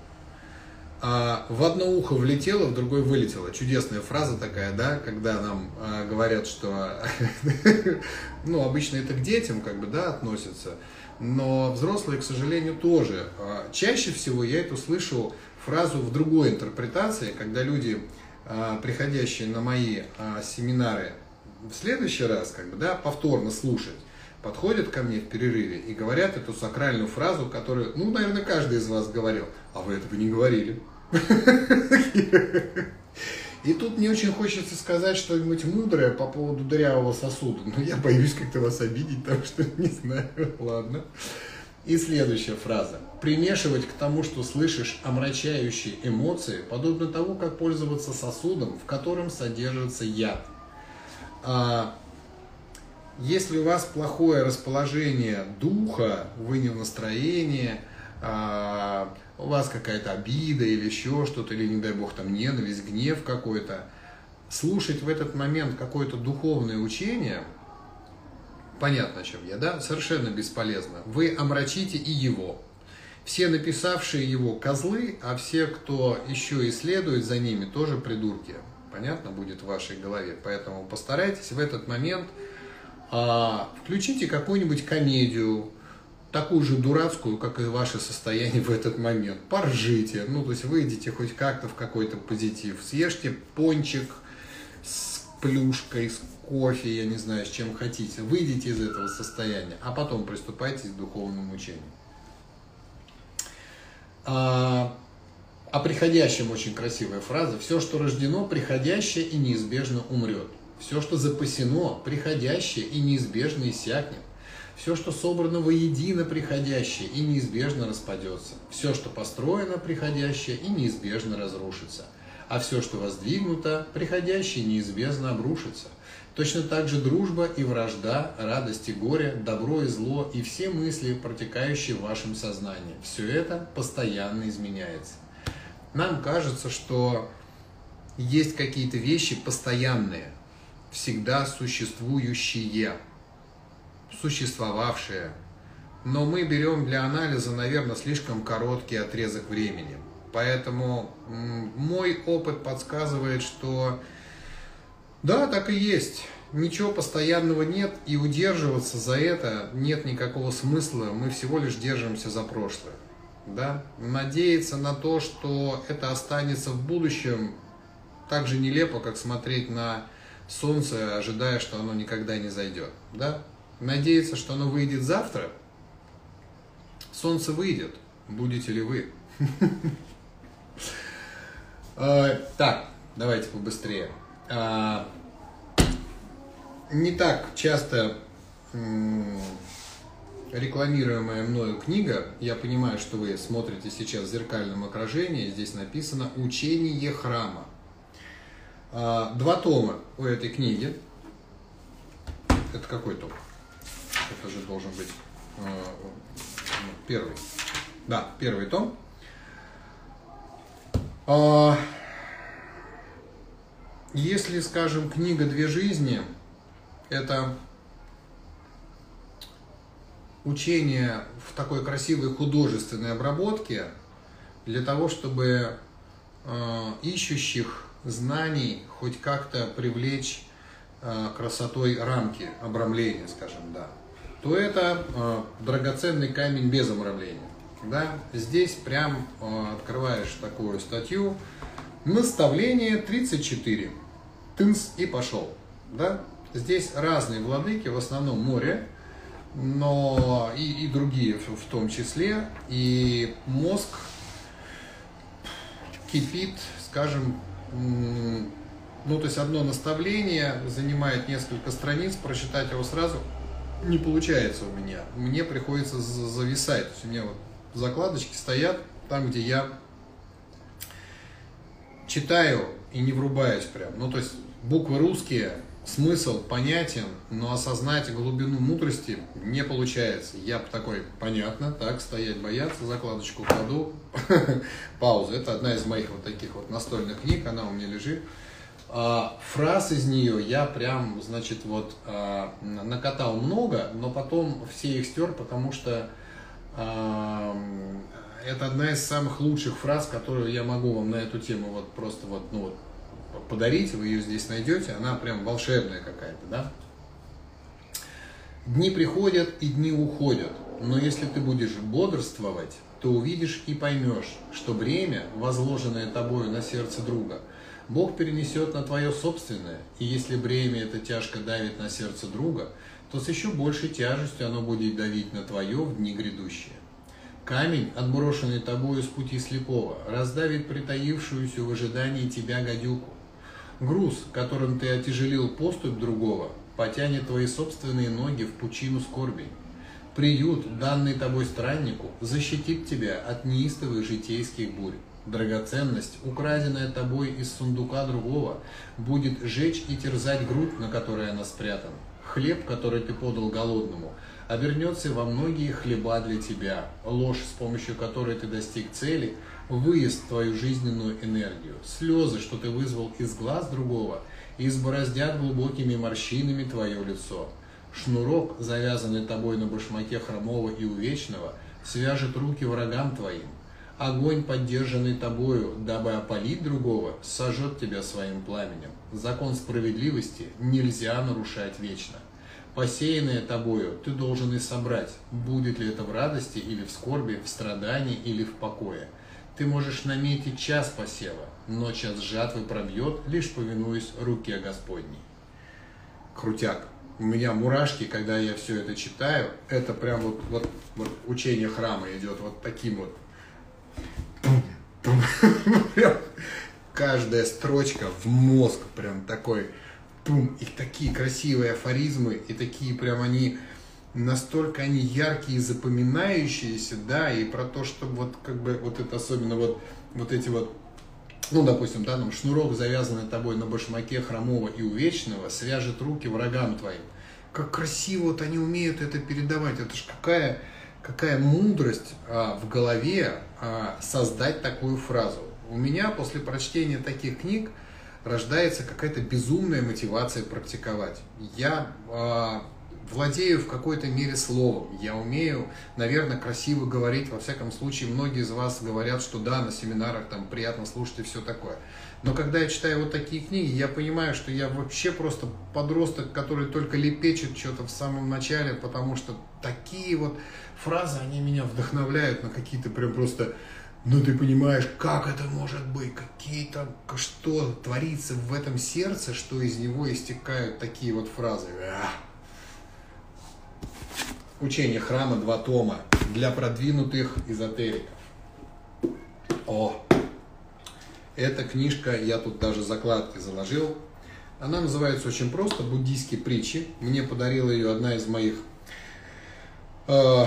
S1: А в одно ухо влетело, в другое вылетело. Чудесная фраза такая, да, когда нам а, говорят, что, ну, обычно это к детям, как бы, да, относится, но взрослые, к сожалению, тоже. А, чаще всего я эту слышу фразу в другой интерпретации, когда люди, приходящие на мои семинары в следующий раз, как бы, да, повторно слушать, подходят ко мне в перерыве и говорят эту сакральную фразу, которую, ну, наверное, каждый из вас говорил, а вы этого не говорили. И тут мне очень хочется сказать что-нибудь мудрое по поводу дырявого сосуда, но я боюсь как-то вас обидеть, так что не знаю, ладно. И следующая фраза. Примешивать к тому, что слышишь омрачающие эмоции, подобно тому, как пользоваться сосудом, в котором содержится яд. А, если у вас плохое расположение духа, вы не в настроении, а, у вас какая-то обида или еще что-то, или, не дай бог, там ненависть, гнев какой-то, слушать в этот момент какое-то духовное учение, понятно, о чем я, да, совершенно бесполезно. Вы омрачите и его. Все написавшие его козлы, а все, кто еще и следует за ними, тоже придурки. Понятно будет в вашей голове. Поэтому постарайтесь в этот момент а, включите какую-нибудь комедию, такую же дурацкую, как и ваше состояние в этот момент. Поржите, ну, то есть выйдите хоть как-то в какой-то позитив. Съешьте пончик с плюшкой, с кофе, я не знаю, с чем хотите. Выйдите из этого состояния, а потом приступайте к духовному учению. А, о приходящем очень красивая фраза. Все, что рождено, приходящее и неизбежно умрет. Все, что запасено, приходящее и неизбежно иссякнет. Все, что собрано воедино приходящее и неизбежно распадется. Все, что построено приходящее и неизбежно разрушится. А все, что воздвигнуто, приходящее неизбежно обрушится. Точно так же дружба и вражда, радость и горе, добро и зло и все мысли, протекающие в вашем сознании. Все это постоянно изменяется. Нам кажется, что есть какие-то вещи постоянные, всегда существующие, существовавшие. Но мы берем для анализа, наверное, слишком короткий отрезок времени. Поэтому мой опыт подсказывает, что да, так и есть. Ничего постоянного нет, и удерживаться за это нет никакого смысла. Мы всего лишь держимся за прошлое. Да? Надеяться на то, что это останется в будущем, так же нелепо, как смотреть на солнце, ожидая, что оно никогда не зайдет. Да? Надеяться, что оно выйдет завтра, солнце выйдет, будете ли вы? А, так, давайте побыстрее. А, не так часто рекламируемая мною книга. Я понимаю, что вы смотрите сейчас в зеркальном отражении. Здесь написано «Учение храма». А, два тома у этой книги. Это какой том? Это же должен быть а, ну, первый. Да, первый том. А, если, скажем, книга «Две жизни» – это учение в такой красивой художественной обработке для того, чтобы э, ищущих знаний хоть как-то привлечь э, красотой рамки обрамления, скажем, да, то это э, драгоценный камень без обрамления. Да? Здесь прям э, открываешь такую статью, наставление 34, тынс и пошел. Да? Здесь разные владыки, в основном море, но и, и другие в, в том числе. И мозг кипит, скажем, ну, то есть одно наставление занимает несколько страниц, прочитать его сразу не получается у меня. Мне приходится зависать. То есть у меня вот закладочки стоят там, где я читаю и не врубаюсь прям. Ну, то есть буквы русские, смысл понятен, но осознать глубину мудрости не получается. Я такой, понятно, так, стоять бояться, закладочку кладу, пауза. Это одна из моих вот таких вот настольных книг, она у меня лежит. А, фраз из нее я прям, значит, вот а, накатал много, но потом все их стер, потому что это одна из самых лучших фраз, которую я могу вам на эту тему вот просто вот, ну вот подарить, вы ее здесь найдете, она прям волшебная какая-то, да? Дни приходят и дни уходят, но если ты будешь бодрствовать, то увидишь и поймешь, что бремя, возложенное тобою на сердце друга, Бог перенесет на твое собственное, и если бремя это тяжко давит на сердце друга, то с еще большей тяжестью оно будет давить на твое в дни грядущие. Камень, отброшенный тобою с пути слепого, раздавит притаившуюся в ожидании тебя гадюку. Груз, которым ты отяжелил поступь другого, потянет твои собственные ноги в пучину скорби. Приют, данный тобой страннику, защитит тебя от неистовых житейских бурь. Драгоценность, украденная тобой из сундука другого, будет жечь и терзать грудь, на которой она спрятана. Хлеб, который ты подал голодному, обернется во многие хлеба для тебя. Ложь, с помощью которой ты достиг цели – выезд твою жизненную энергию. Слезы, что ты вызвал из глаз другого, избороздят глубокими морщинами твое лицо. Шнурок, завязанный тобой на башмаке хромого и увечного, свяжет руки врагам твоим. Огонь, поддержанный тобою, дабы опалить другого, сожжет тебя своим пламенем. Закон справедливости нельзя нарушать вечно. Посеянное тобою ты должен и собрать, будет ли это в радости или в скорби, в страдании или в покое. Ты можешь наметить час посева, но час жатвы пробьет, лишь повинуясь руке Господней. Крутяк. У меня мурашки, когда я все это читаю. Это прям вот, вот, вот учение храма идет вот таким вот. Каждая строчка в мозг прям такой. И такие красивые афоризмы, и такие прям они настолько они яркие и запоминающиеся, да, и про то, что вот как бы вот это особенно вот, вот эти вот ну, допустим, да, там шнурок, завязанный тобой на башмаке хромого и увечного, свяжет руки врагам твоим. Как красиво вот они умеют это передавать. Это ж какая, какая мудрость а, в голове а, создать такую фразу. У меня после прочтения таких книг рождается какая-то безумная мотивация практиковать. Я а, владею в какой-то мере словом, я умею, наверное, красиво говорить, во всяком случае, многие из вас говорят, что да, на семинарах там приятно слушать и все такое. Но когда я читаю вот такие книги, я понимаю, что я вообще просто подросток, который только лепечет что-то в самом начале, потому что такие вот фразы, они меня вдохновляют на какие-то прям просто ну ты понимаешь, как это может быть, какие то что творится в этом сердце, что из него истекают такие вот фразы. Учение храма два тома для продвинутых эзотериков. О, эта книжка, я тут даже закладки заложил. Она называется очень просто «Буддийские притчи». Мне подарила ее одна из моих э,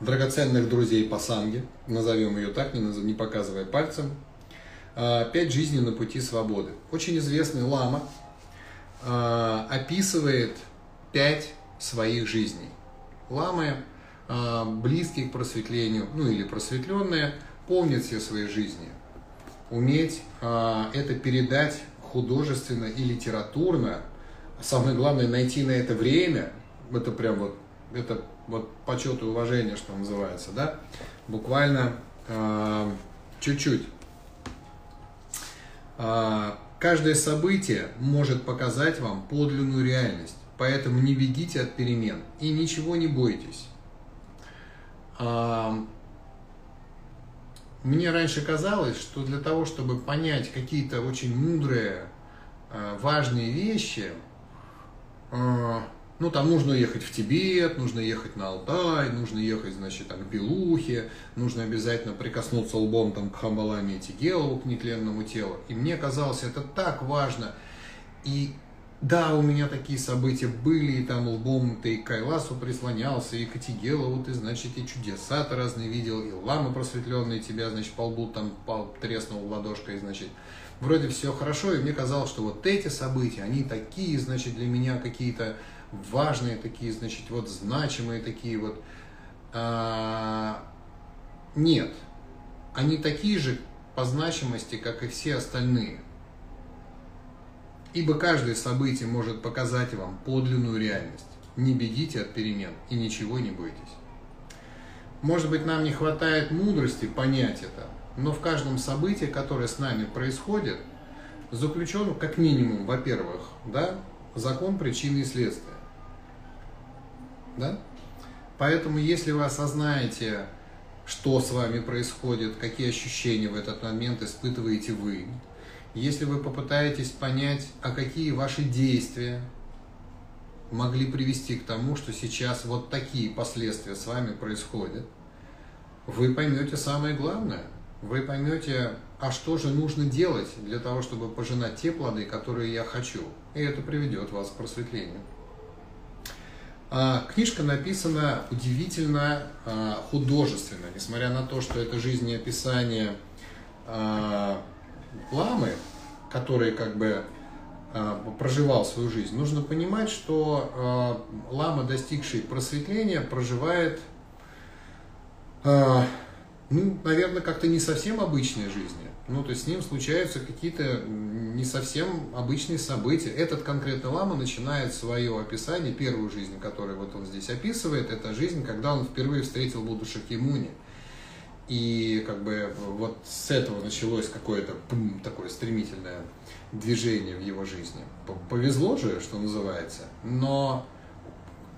S1: драгоценных друзей по санге, назовем ее так, не, не показывая пальцем. Э, «Пять жизней на пути свободы». Очень известный лама э, описывает пять своих жизней. Ламы, э, близкие к просветлению, ну или просветленные, помнят все свои жизни. Уметь э, это передать художественно и литературно, самое главное найти на это время, это прям вот, это вот почет и уважение, что называется, да, буквально э, чуть-чуть. Э, каждое событие может показать вам подлинную реальность, поэтому не бегите от перемен и ничего не бойтесь. Э, мне раньше казалось, что для того, чтобы понять какие-то очень мудрые, важные вещи, ну, там нужно ехать в Тибет, нужно ехать на Алтай, нужно ехать, значит, там, к Белухе, нужно обязательно прикоснуться лбом там, к Хамбаламе и Тигелову, к нетленному телу. И мне казалось, это так важно. И да, у меня такие события были, и там лбом ты и к Кайласу прислонялся, и к Тигелову ты, значит, и чудеса-то разные видел, и ламы просветленные тебя, значит, по лбу там треснул ладошкой, значит, вроде все хорошо, и мне казалось, что вот эти события, они такие, значит, для меня какие-то важные такие, значит, вот значимые такие вот. А, нет, они такие же по значимости, как и все остальные. Ибо каждое событие может показать вам подлинную реальность. Не бегите от перемен и ничего не бойтесь. Может быть, нам не хватает мудрости понять это, но в каждом событии, которое с нами происходит, заключен, как минимум, во-первых, да, закон причины и следствия. Да? Поэтому, если вы осознаете, что с вами происходит, какие ощущения в этот момент испытываете вы, если вы попытаетесь понять, а какие ваши действия могли привести к тому, что сейчас вот такие последствия с вами происходят, вы поймете самое главное. Вы поймете, а что же нужно делать для того, чтобы пожинать те плоды, которые я хочу. И это приведет вас к просветлению. А, книжка написана удивительно а, художественно, несмотря на то, что это жизнеописание а, ламы, который как бы проживал свою жизнь. Нужно понимать, что лама, достигший просветления, проживает, ну, наверное, как-то не совсем обычной жизни. Ну, то есть с ним случаются какие-то не совсем обычные события. Этот конкретно лама начинает свое описание, первую жизнь, которую вот он здесь описывает, это жизнь, когда он впервые встретил Будду Шакьямуни. И как бы вот с этого началось какое-то такое стремительное движение в его жизни. Повезло же, что называется, но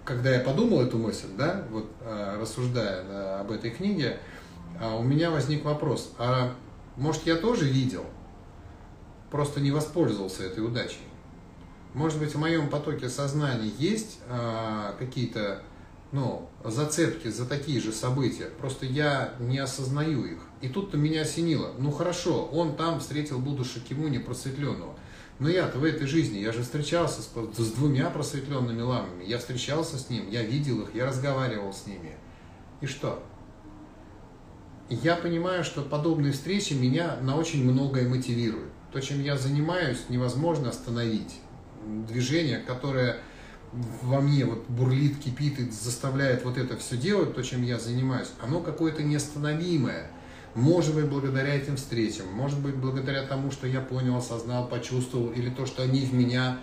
S1: когда я подумал эту мысль, да, вот а, рассуждая об этой книге, а, у меня возник вопрос, а может, я тоже видел, просто не воспользовался этой удачей. Может быть, в моем потоке сознания есть э, какие-то ну, зацепки за такие же события, просто я не осознаю их. И тут-то меня осенило. Ну хорошо, он там встретил Будду Шакимуни просветленного. Но я-то в этой жизни, я же встречался с, с двумя просветленными ламами. Я встречался с ним, я видел их, я разговаривал с ними. И что? Я понимаю, что подобные встречи меня на очень многое мотивируют. То, чем я занимаюсь, невозможно остановить. Движение, которое во мне вот бурлит, кипит и заставляет вот это все делать, то, чем я занимаюсь, оно какое-то неостановимое. Может быть, благодаря этим встречам, может быть, благодаря тому, что я понял, осознал, почувствовал, или то, что они в меня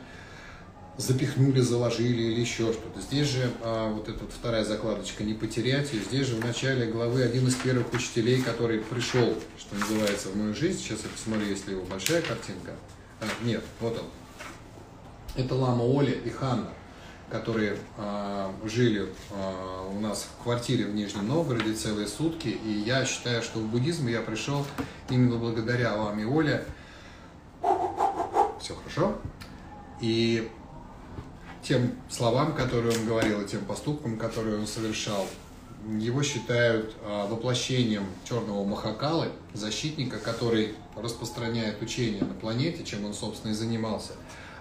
S1: запихнули, заложили или еще что-то. Здесь же а, вот эта вторая закладочка «Не потерять». И здесь же в начале главы один из первых учителей, который пришел, что называется, в мою жизнь. Сейчас я посмотрю, если его большая картинка. А, нет, вот он. Это Лама Оля и Ханна, которые а, жили а, у нас в квартире в Нижнем Новгороде целые сутки. И я считаю, что в буддизм я пришел именно благодаря Ламе Оле. Все хорошо? И тем словам, которые он говорил, и тем поступкам, которые он совершал. Его считают а, воплощением черного Махакалы, защитника, который распространяет учение на планете, чем он, собственно, и занимался.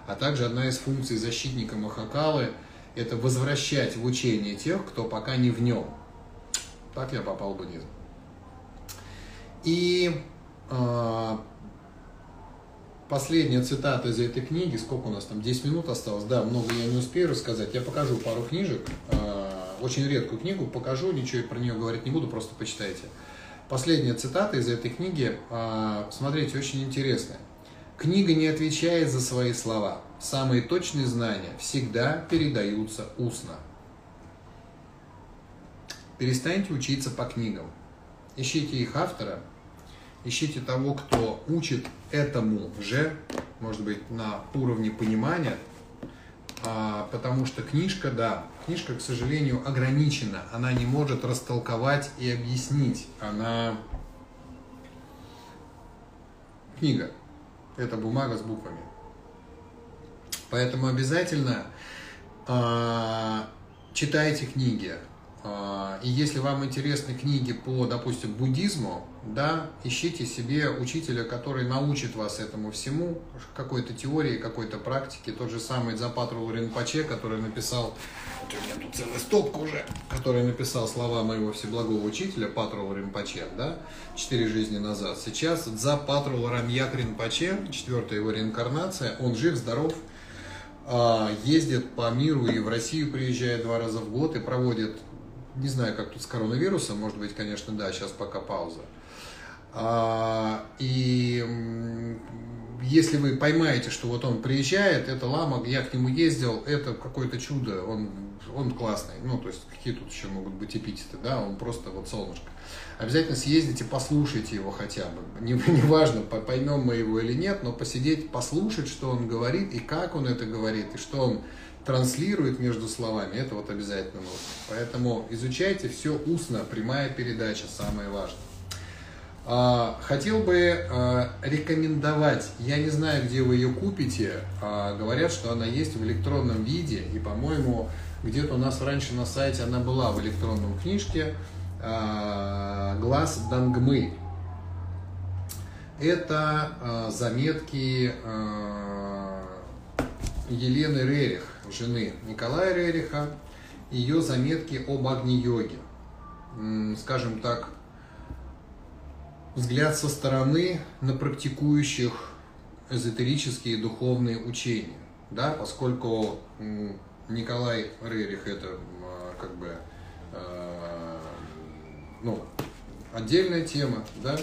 S1: А также одна из функций защитника Махакалы – это возвращать в учение тех, кто пока не в нем. Так я попал в буддизм. И э, последняя цитата из этой книги, сколько у нас там, 10 минут осталось, да, много я не успею рассказать, я покажу пару книжек, э, очень редкую книгу, покажу, ничего про нее говорить не буду, просто почитайте. Последняя цитата из этой книги, э, смотрите, очень интересная. Книга не отвечает за свои слова. Самые точные знания всегда передаются устно. Перестаньте учиться по книгам. Ищите их автора, ищите того, кто учит этому же, может быть, на уровне понимания, а, потому что книжка, да, книжка, к сожалению, ограничена, она не может растолковать и объяснить, она книга, это бумага с буквами. Поэтому обязательно э, читайте книги, а, и если вам интересны книги по, допустим, буддизму, да, ищите себе учителя, который научит вас этому всему, какой-то теории, какой-то практике. Тот же самый Запатрул Ринпоче, который написал, вот у меня тут целая стопка уже, который написал слова моего всеблагого учителя Патрул Ринпоче, да, четыре жизни назад. Сейчас Запатрул Рамьяк Ринпоче, четвертая его реинкарнация, он жив, здоров, а, ездит по миру и в Россию приезжает два раза в год и проводит не знаю, как тут с коронавирусом, может быть, конечно, да, сейчас пока пауза. А, и если вы поймаете, что вот он приезжает, это лама, я к нему ездил, это какое-то чудо, он, он классный. Ну, то есть, какие тут еще могут быть эпитеты, да, он просто вот солнышко. Обязательно съездите, послушайте его хотя бы. Не, не важно, поймем мы его или нет, но посидеть, послушать, что он говорит, и как он это говорит, и что он транслирует между словами, это вот обязательно нужно. Поэтому изучайте все устно, прямая передача, самое важное. А, хотел бы а, рекомендовать, я не знаю, где вы ее купите, а, говорят, что она есть в электронном виде, и, по-моему, где-то у нас раньше на сайте она была в электронном книжке «Глаз Дангмы». Это заметки Елены Рерих жены Николая Рериха, ее заметки об Агни-йоге. Скажем так, взгляд со стороны на практикующих эзотерические духовные учения. Да, поскольку Николай Рерих это как бы а, ну, отдельная тема, да,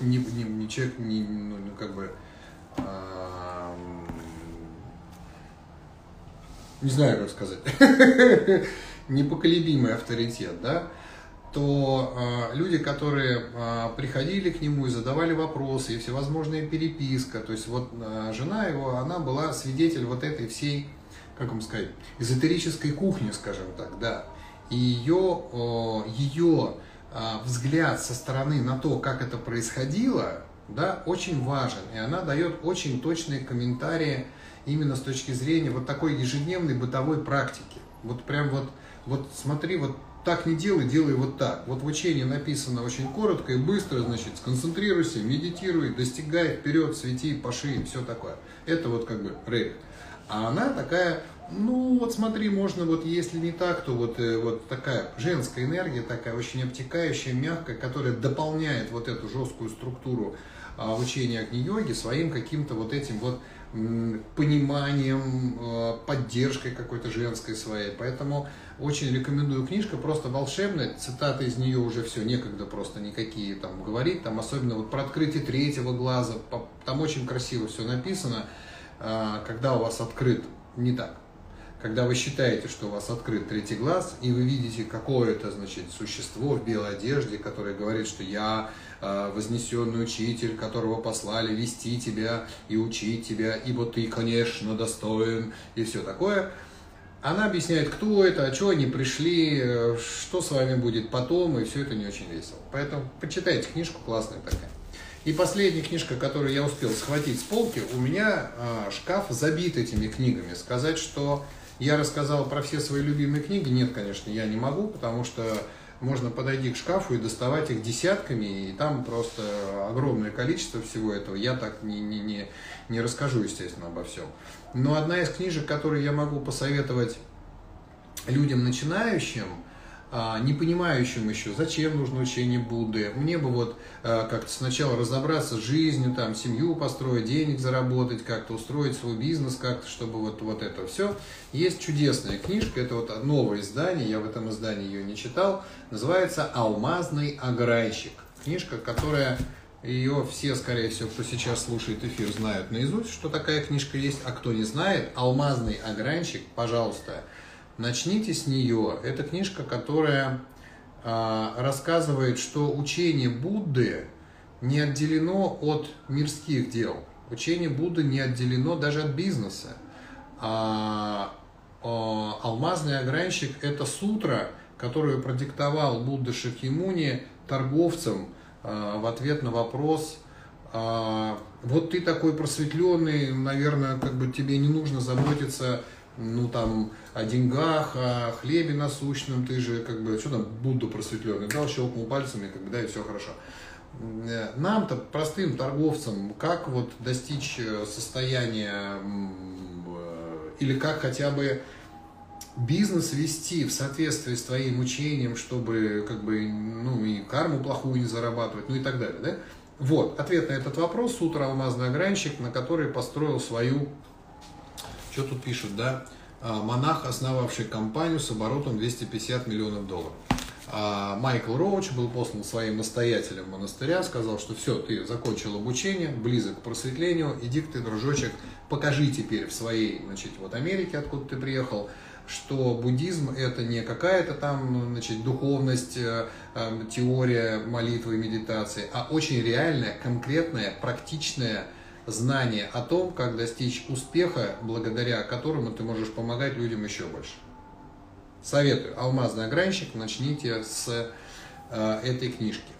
S1: не, не, не человек, не, ну, как бы а, не знаю, как сказать, непоколебимый авторитет, да, то э, люди, которые э, приходили к нему и задавали вопросы, и всевозможная переписка, то есть вот э, жена его, она была свидетель вот этой всей, как вам сказать, эзотерической кухни, скажем так, да, и ее, э, ее э, взгляд со стороны на то, как это происходило, да, очень важен, и она дает очень точные комментарии именно с точки зрения вот такой ежедневной бытовой практики. Вот прям вот, вот смотри, вот так не делай, делай вот так. Вот в учении написано очень коротко и быстро, значит, сконцентрируйся, медитируй, достигай вперед, свети, паши, все такое. Это вот как бы рейх. А она такая, ну вот смотри, можно вот если не так, то вот, э, вот такая женская энергия, такая очень обтекающая, мягкая, которая дополняет вот эту жесткую структуру а, учения Агни-йоги своим каким-то вот этим вот пониманием, э, поддержкой какой-то женской своей. Поэтому очень рекомендую книжка, просто волшебная, цитаты из нее уже все, некогда просто никакие там говорить, там особенно вот про открытие третьего глаза, там очень красиво все написано, а, когда у вас открыт, не так, когда вы считаете, что у вас открыт третий глаз, и вы видите какое-то, значит, существо в белой одежде, которое говорит, что я Э, вознесенный учитель, которого послали вести тебя и учить тебя, ибо ты, конечно, достоин, и все такое. Она объясняет, кто это, а что они пришли, э, что с вами будет потом, и все это не очень весело. Поэтому почитайте книжку, классная такая. И последняя книжка, которую я успел схватить с полки, у меня э, шкаф забит этими книгами. Сказать, что я рассказал про все свои любимые книги, нет, конечно, я не могу, потому что можно подойти к шкафу и доставать их десятками, и там просто огромное количество всего этого. Я так не, не, не, не расскажу, естественно, обо всем. Но одна из книжек, которую я могу посоветовать людям начинающим – не понимающим еще, зачем нужно учение Будды. Мне бы вот а, как-то сначала разобраться с жизнью, там, семью построить, денег заработать, как-то устроить свой бизнес, как-то, чтобы вот, вот это все. Есть чудесная книжка, это вот новое издание, я в этом издании ее не читал, называется «Алмазный ограйщик». Книжка, которая ее все, скорее всего, кто сейчас слушает эфир, знают наизусть, что такая книжка есть, а кто не знает, «Алмазный огранщик», пожалуйста, Начните с нее. Это книжка, которая а, рассказывает, что учение Будды не отделено от мирских дел. Учение Будды не отделено даже от бизнеса. А, а, алмазный огранщик – это сутра, которую продиктовал Будда Шакьямуни торговцам а, в ответ на вопрос а, вот ты такой просветленный, наверное, как бы тебе не нужно заботиться ну там о деньгах, о хлебе насущном, ты же как бы, что там, Будду просветленный, дал, щелкнул пальцами, как бы, да, и все хорошо. Э, нам-то, простым торговцам, как вот достичь э, состояния э, или как хотя бы бизнес вести в соответствии с твоим учением, чтобы как бы, ну, и карму плохую не зарабатывать, ну и так далее, да? Вот, ответ на этот вопрос Сутра Алмазный огранщик, на который построил свою что тут пишут, да? А, монах, основавший компанию с оборотом 250 миллионов долларов. А Майкл Роуч был послан своим настоятелем монастыря, сказал, что все, ты закончил обучение, близок к просветлению, иди ты, дружочек, покажи теперь в своей, значит, вот Америке, откуда ты приехал, что буддизм это не какая-то там, значит, духовность, э, э, теория молитвы и медитации, а очень реальная, конкретная, практичная знание о том, как достичь успеха, благодаря которому ты можешь помогать людям еще больше. Советую. Алмазный огранщик. Начните с э, этой книжки.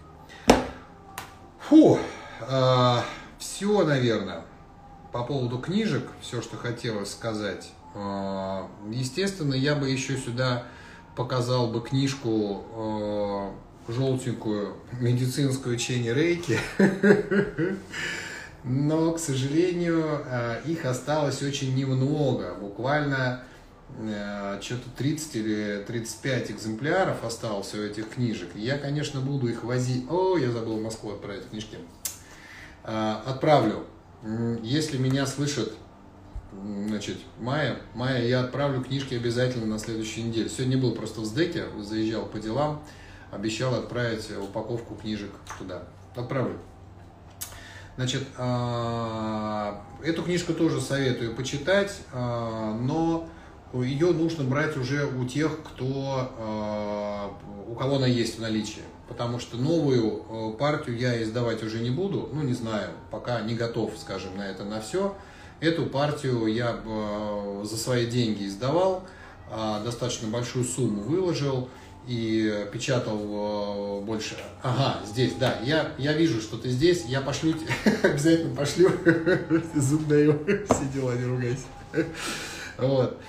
S1: Фу, э, все, наверное, по поводу книжек, все, что хотелось сказать. Э, естественно, я бы еще сюда показал бы книжку э, желтенькую медицинское учение Рейки. но, к сожалению, э, их осталось очень немного, буквально э, что-то 30 или 35 экземпляров осталось у этих книжек. Я, конечно, буду их возить... О, я забыл в Москву отправить книжки. Э, отправлю. Если меня слышит, значит, Майя, Майя, я отправлю книжки обязательно на следующей неделе. Сегодня был просто в СДЭКе, заезжал по делам, обещал отправить упаковку книжек туда. Отправлю. Значит, а, эту книжку тоже советую почитать, а, но ее нужно брать уже у тех, кто, а, у кого она есть в наличии. Потому что новую партию я издавать уже не буду, ну не знаю, пока не готов, скажем, на это на все. Эту партию я за свои деньги издавал, достаточно большую сумму выложил и печатал э, больше. Ага, здесь, да, я, я вижу, что ты здесь, я пошлю, обязательно пошлю, зуб даю, все дела, не ругайся. Вот.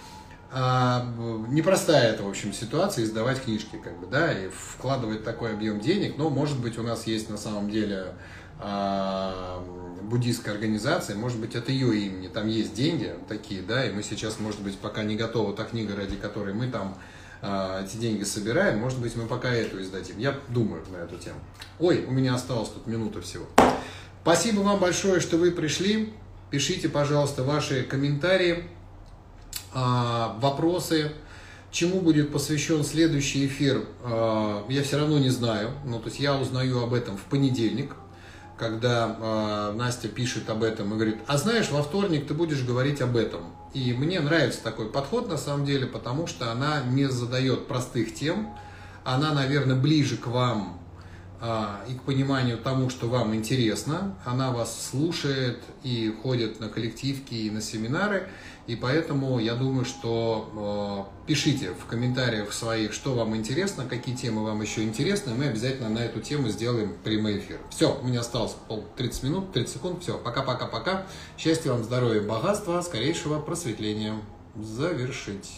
S1: А, непростая это, в общем, ситуация, издавать книжки, как бы, да, и вкладывать такой объем денег, но, может быть, у нас есть на самом деле а, буддийская организация, может быть, это ее имени, там есть деньги такие, да, и мы сейчас, может быть, пока не готова та книга, ради которой мы там а, эти деньги собираем, может быть, мы пока эту издадим. Я думаю на эту тему. Ой, у меня осталось тут минута всего. Спасибо вам большое, что вы пришли. Пишите, пожалуйста, ваши комментарии, а, вопросы, чему будет посвящен следующий эфир, а, я все равно не знаю. Ну, то есть я узнаю об этом в понедельник, когда Настя пишет об этом и говорит, а знаешь, во вторник ты будешь говорить об этом. И мне нравится такой подход на самом деле, потому что она не задает простых тем, она, наверное, ближе к вам э, и к пониманию тому, что вам интересно. Она вас слушает и ходит на коллективки и на семинары. И поэтому я думаю, что э, пишите в комментариях своих, что вам интересно, какие темы вам еще интересны. Мы обязательно на эту тему сделаем прямой эфир. Все, у меня осталось пол 30 минут, 30 секунд. Все, пока-пока-пока. Счастья вам, здоровья, богатства, скорейшего просветления. Завершить.